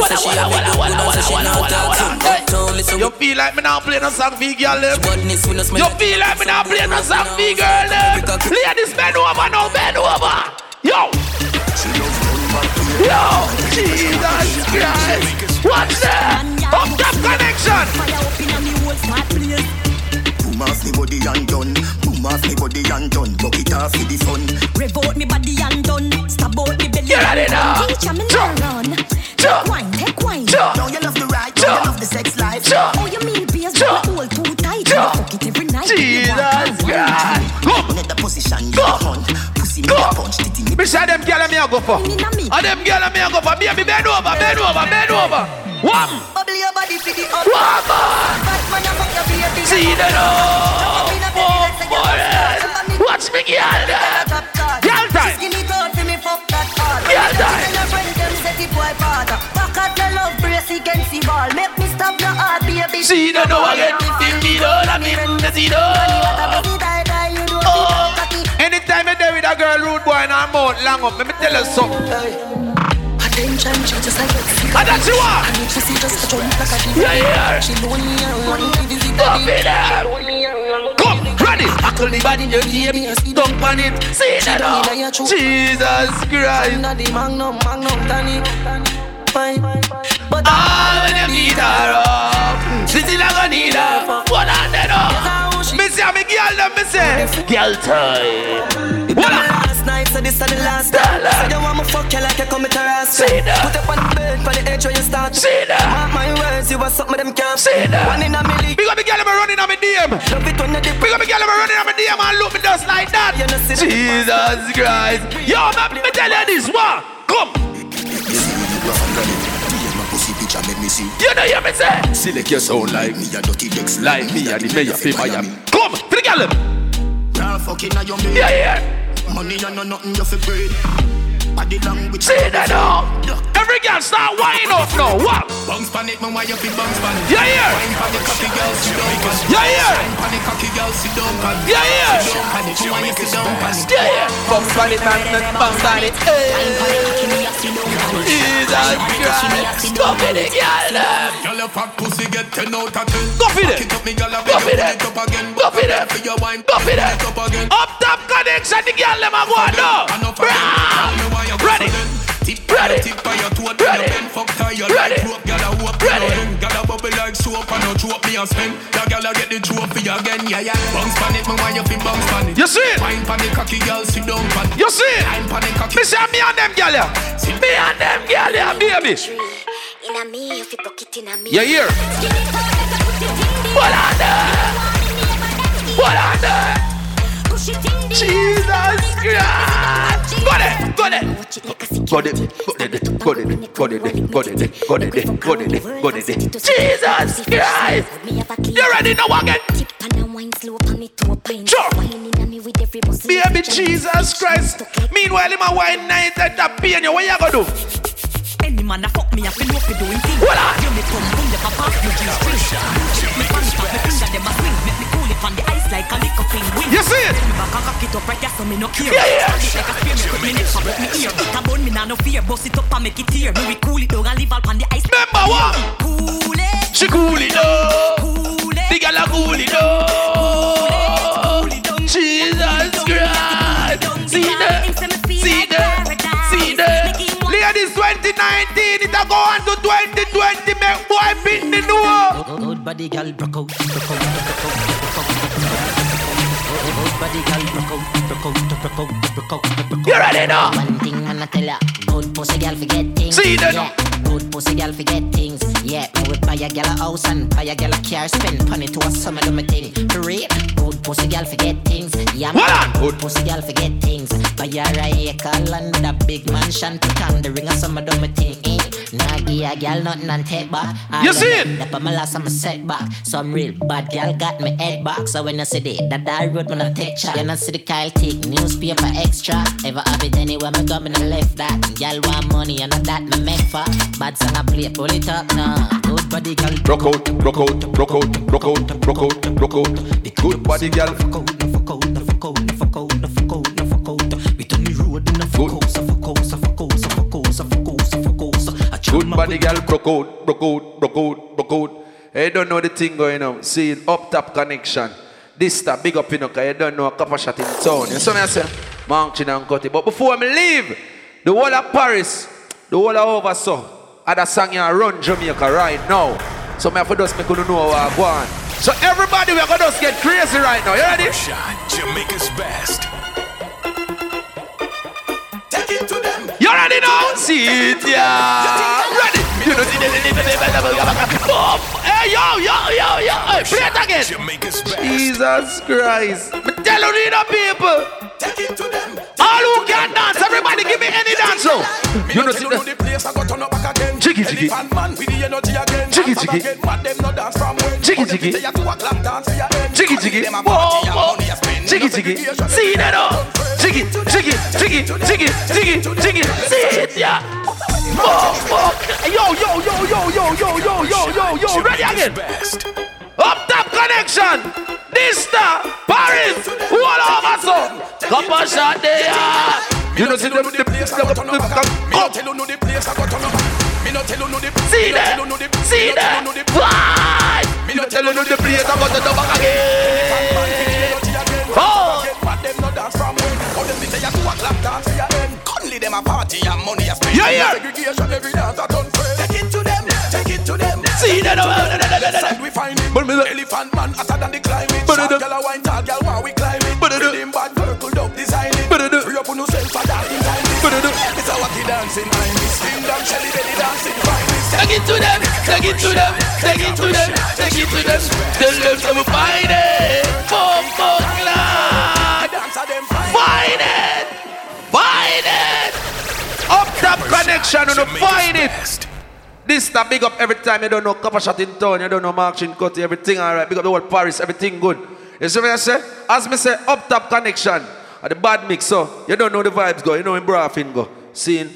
want red book. Say she a big good, good, say she not talk soon. Uptown, listen You feel like me now play no song for girl them. badness, we no smell You like feel like me now play no song for girl them. Ladies bend over now, bend over. Yo. Yo. Jesus Christ. What's that? Up top connection. Fire up in a me whole smart place. Boom off me body and done. Boom off me body and done. Buck it off for the fun. Rev out me body and done. Stab out me belly. You ready now? Teacher me Sure. now run. Position, you Go. a hunt. Pussy me Go. a punch, titty me Me say them girl me a go for. Me. And them girl me a go for. Baby bend over, bend over, bend over. One. Bubble your body for the up. One man. Bad man, you fuck your baby. See the. Oh, boy. Watch me girl. Girl time. Skinny thought for me fuck that hard. Girl time. Tell friend them set it boy father. Back at the love brace against the ball. Make me stop your heart, baby. See the no again. Fifty dollar me see the. Oh. You there with a girl rude boy and I'm out long up, let me tell you something. Attention, she just like And that's you are. I need to see just a jump like a diva. Yeah, yeah. She lonely and to visit the diva. Come, ready. Buckle the body in your baby. Dump on it. See that now. Jesus Christ. Inna the magnum, magnum, tonic. Fine. But Ah, when you need her up. City like a need her. Say. Girl time. It What last night, so this is the last Tell time. her. Say you want me fuck you like you come to harass me. Say that. Put up on the bed for the edge where you start. See that. Mark my words, you are something them can't. Say that. One in a million. Big up the girl them running on me DM. Love it when you dip. Big up the girl them running on me DM and look me just like that. You know, see the- Jesus Christ. Yo, man, me tell you this one. Come. Pussy picture make me see. You know hear me say. Select your sound like me a dirty Dex. Like me and the mayor fi Miami. Come, to the girl them. fucking on your maid. Yeah, yeah. Money and no nothing you fi breed. Body language. See that now. Every girl start wine up now. What? Bounce pan it, man, why you fi bounce pan it? Yeah, yeah. Wine pan the cocky girl, sit down pan it. Yeah, yeah. Wine pan the cocky girl, sit down pan it. Yeah, yeah. Sit down pan it, you want you sit down pan it. Yeah, yeah. Bounce on it, man. Bounce on it. Jesus Christ. Go for the girl. Girl, a fat pussy get 10 out of 10. Go for it. Back it up, me girl, a Go beg for you it. put it up again. Go for it. For your wine, Go for it. put it up again. Up top connection. The girl them a go on now. Ready. Ready. Tip by your toe, Ready. then you bend, fuck tie your Ready. leg rope, girl, a whoop, Ready. a ring, girl, a bubble like soap, and no choke me a spin. That girl a get the trophy again, yeah, yeah. Bounce pan it, me want you fi bounce pan it. You see it? Wine pan the cocky, girl, sit down pan it. You see it? Wine pan the cocky. Me say me and them girl yeah. Me and them girl yeah, baby. Inna me, you fi bucket inna me. You hear? What on there? What on there? Jesus Christ! Got it, got it. Got it, got it, got it, got it, got it, got it, got it, got it. Jesus Christ! You ready now again? Sure. Baby Jesus Christ. Meanwhile, I'm a wine night at the pain. What you gonna do? Any man a fuck me, I feel no fi doing things. Hold on. You me come, boom, the papa, you just reach. Me fans, me finger, them a swing, make me cool it on the ice like a lick up in wind. You see it? Me back and cock it up right there, so me no care. Yeah, yeah. Stand it like a spear, me put me neck up, put me ear. It a bun, me nah no fear. Bust it up and make it tear. Me we cool it down and leave all on the ice. Remember what? Cool it. She cool it down. Cool it. The girl a cool it down. Jesus Christ. See that? See that? See that? Ladies 2019, it a go on to 2020. Make boy pin the door. Good body girl, broke out, broke out, broke out, You ready now? One thing man I tell ya, good pussy girl forget things. See that? Yeah, good pussy girl forget things. Yeah, would buy a girl a house and buy a girl a car, spend money to a summer do thing. For real, good pussy girl forget things. Yeah, good pussy girl forget things. Buy her a acre land a big mansion, put on the ring a summer do thing. Eh? Nah, give a girl nothing and take back. All You see it? That for my last I'm a setback. Some real bad girl got me head back. So when I see the that I road when I take shot. You know see the Kyle take newspaper extra. Ever have it anywhere me go me no left that. Girl want money and that me make for. Bad song I play pull it up now. Good body girl. Rock out, rock out, rock out, rock out, rock out, rock out. The good body girl. Fuck out, fuck out, fuck out, fuck out, fuck out, fuck out. Good body girl, broke out, broke out, broke out, broke out. You don't know the thing going on. See, up top connection. This stuff big up, you know, you don't know a Coppershot in town. You see me I say? Mountain and cut it. But before me leave, the whole of Paris, the whole of over so, other song you run Jamaica right now. So me have to just make you know what I on. So everybody, we're gonna just get crazy right now. You ready? Jamaica's best. Them. You ready now? See it, yeah. Ready? Know. Hey, yo, yo, yo, yo. Hey, play it again. Jesus Christ. Me tell you, the people. Take it to them. All who can dance, everybody give me any dance. So. You know, see the place I go turn up back again. Jiggy, jiggy. Man with the energy again. Jiggy, jiggy. Mad them no dance from when. Jiggy, jiggy. say you do a clap dance for your end. Jiggy, jiggy. Whoa, whoa. Money you spend. Jiggy, jiggy. See that up. Jiggy, jiggy, jiggy, jiggy, jiggy, jiggy. See it, yeah. Fuck, fuck. Yo, yo, yo, yo, yo, yo, yo, yo, yo, yo. Ready again. Up top connection. This star, Paris, all over so. Couple shot there. You know, see the the place I go up back. Me no Come. tell you no the place I go turn up back. Me no tell you no the See me no tell you no the See me no tell that? you no the Why? Me no Tell you the place I got to the back again. Them a party and money a spend. Yeah, yeah. Segregation every dance a done friend. Take it to them, take it to them. See that? Side we find him. But me look- Elephant man hotter than the climate. Short it- a wine, tall girl want we climb it. But With him bad circle up design it. Free up on yourself for that in time. It's a wacky dancing mind. Sing down, Shelly belly dancing fine. Take it to them, take it to them, take it to them, take it to them. Tell them to find it. Boom, boom, top connection, you know, find it. This the big up every time you don't know Coppershot in town, you don't know Mark Chin Cutty, everything alright. Big up the whole Paris, everything good. You see what I say? As me say, up top connection. At the bad mix, so you don't know the vibes go, you know in Braffin go. Seeing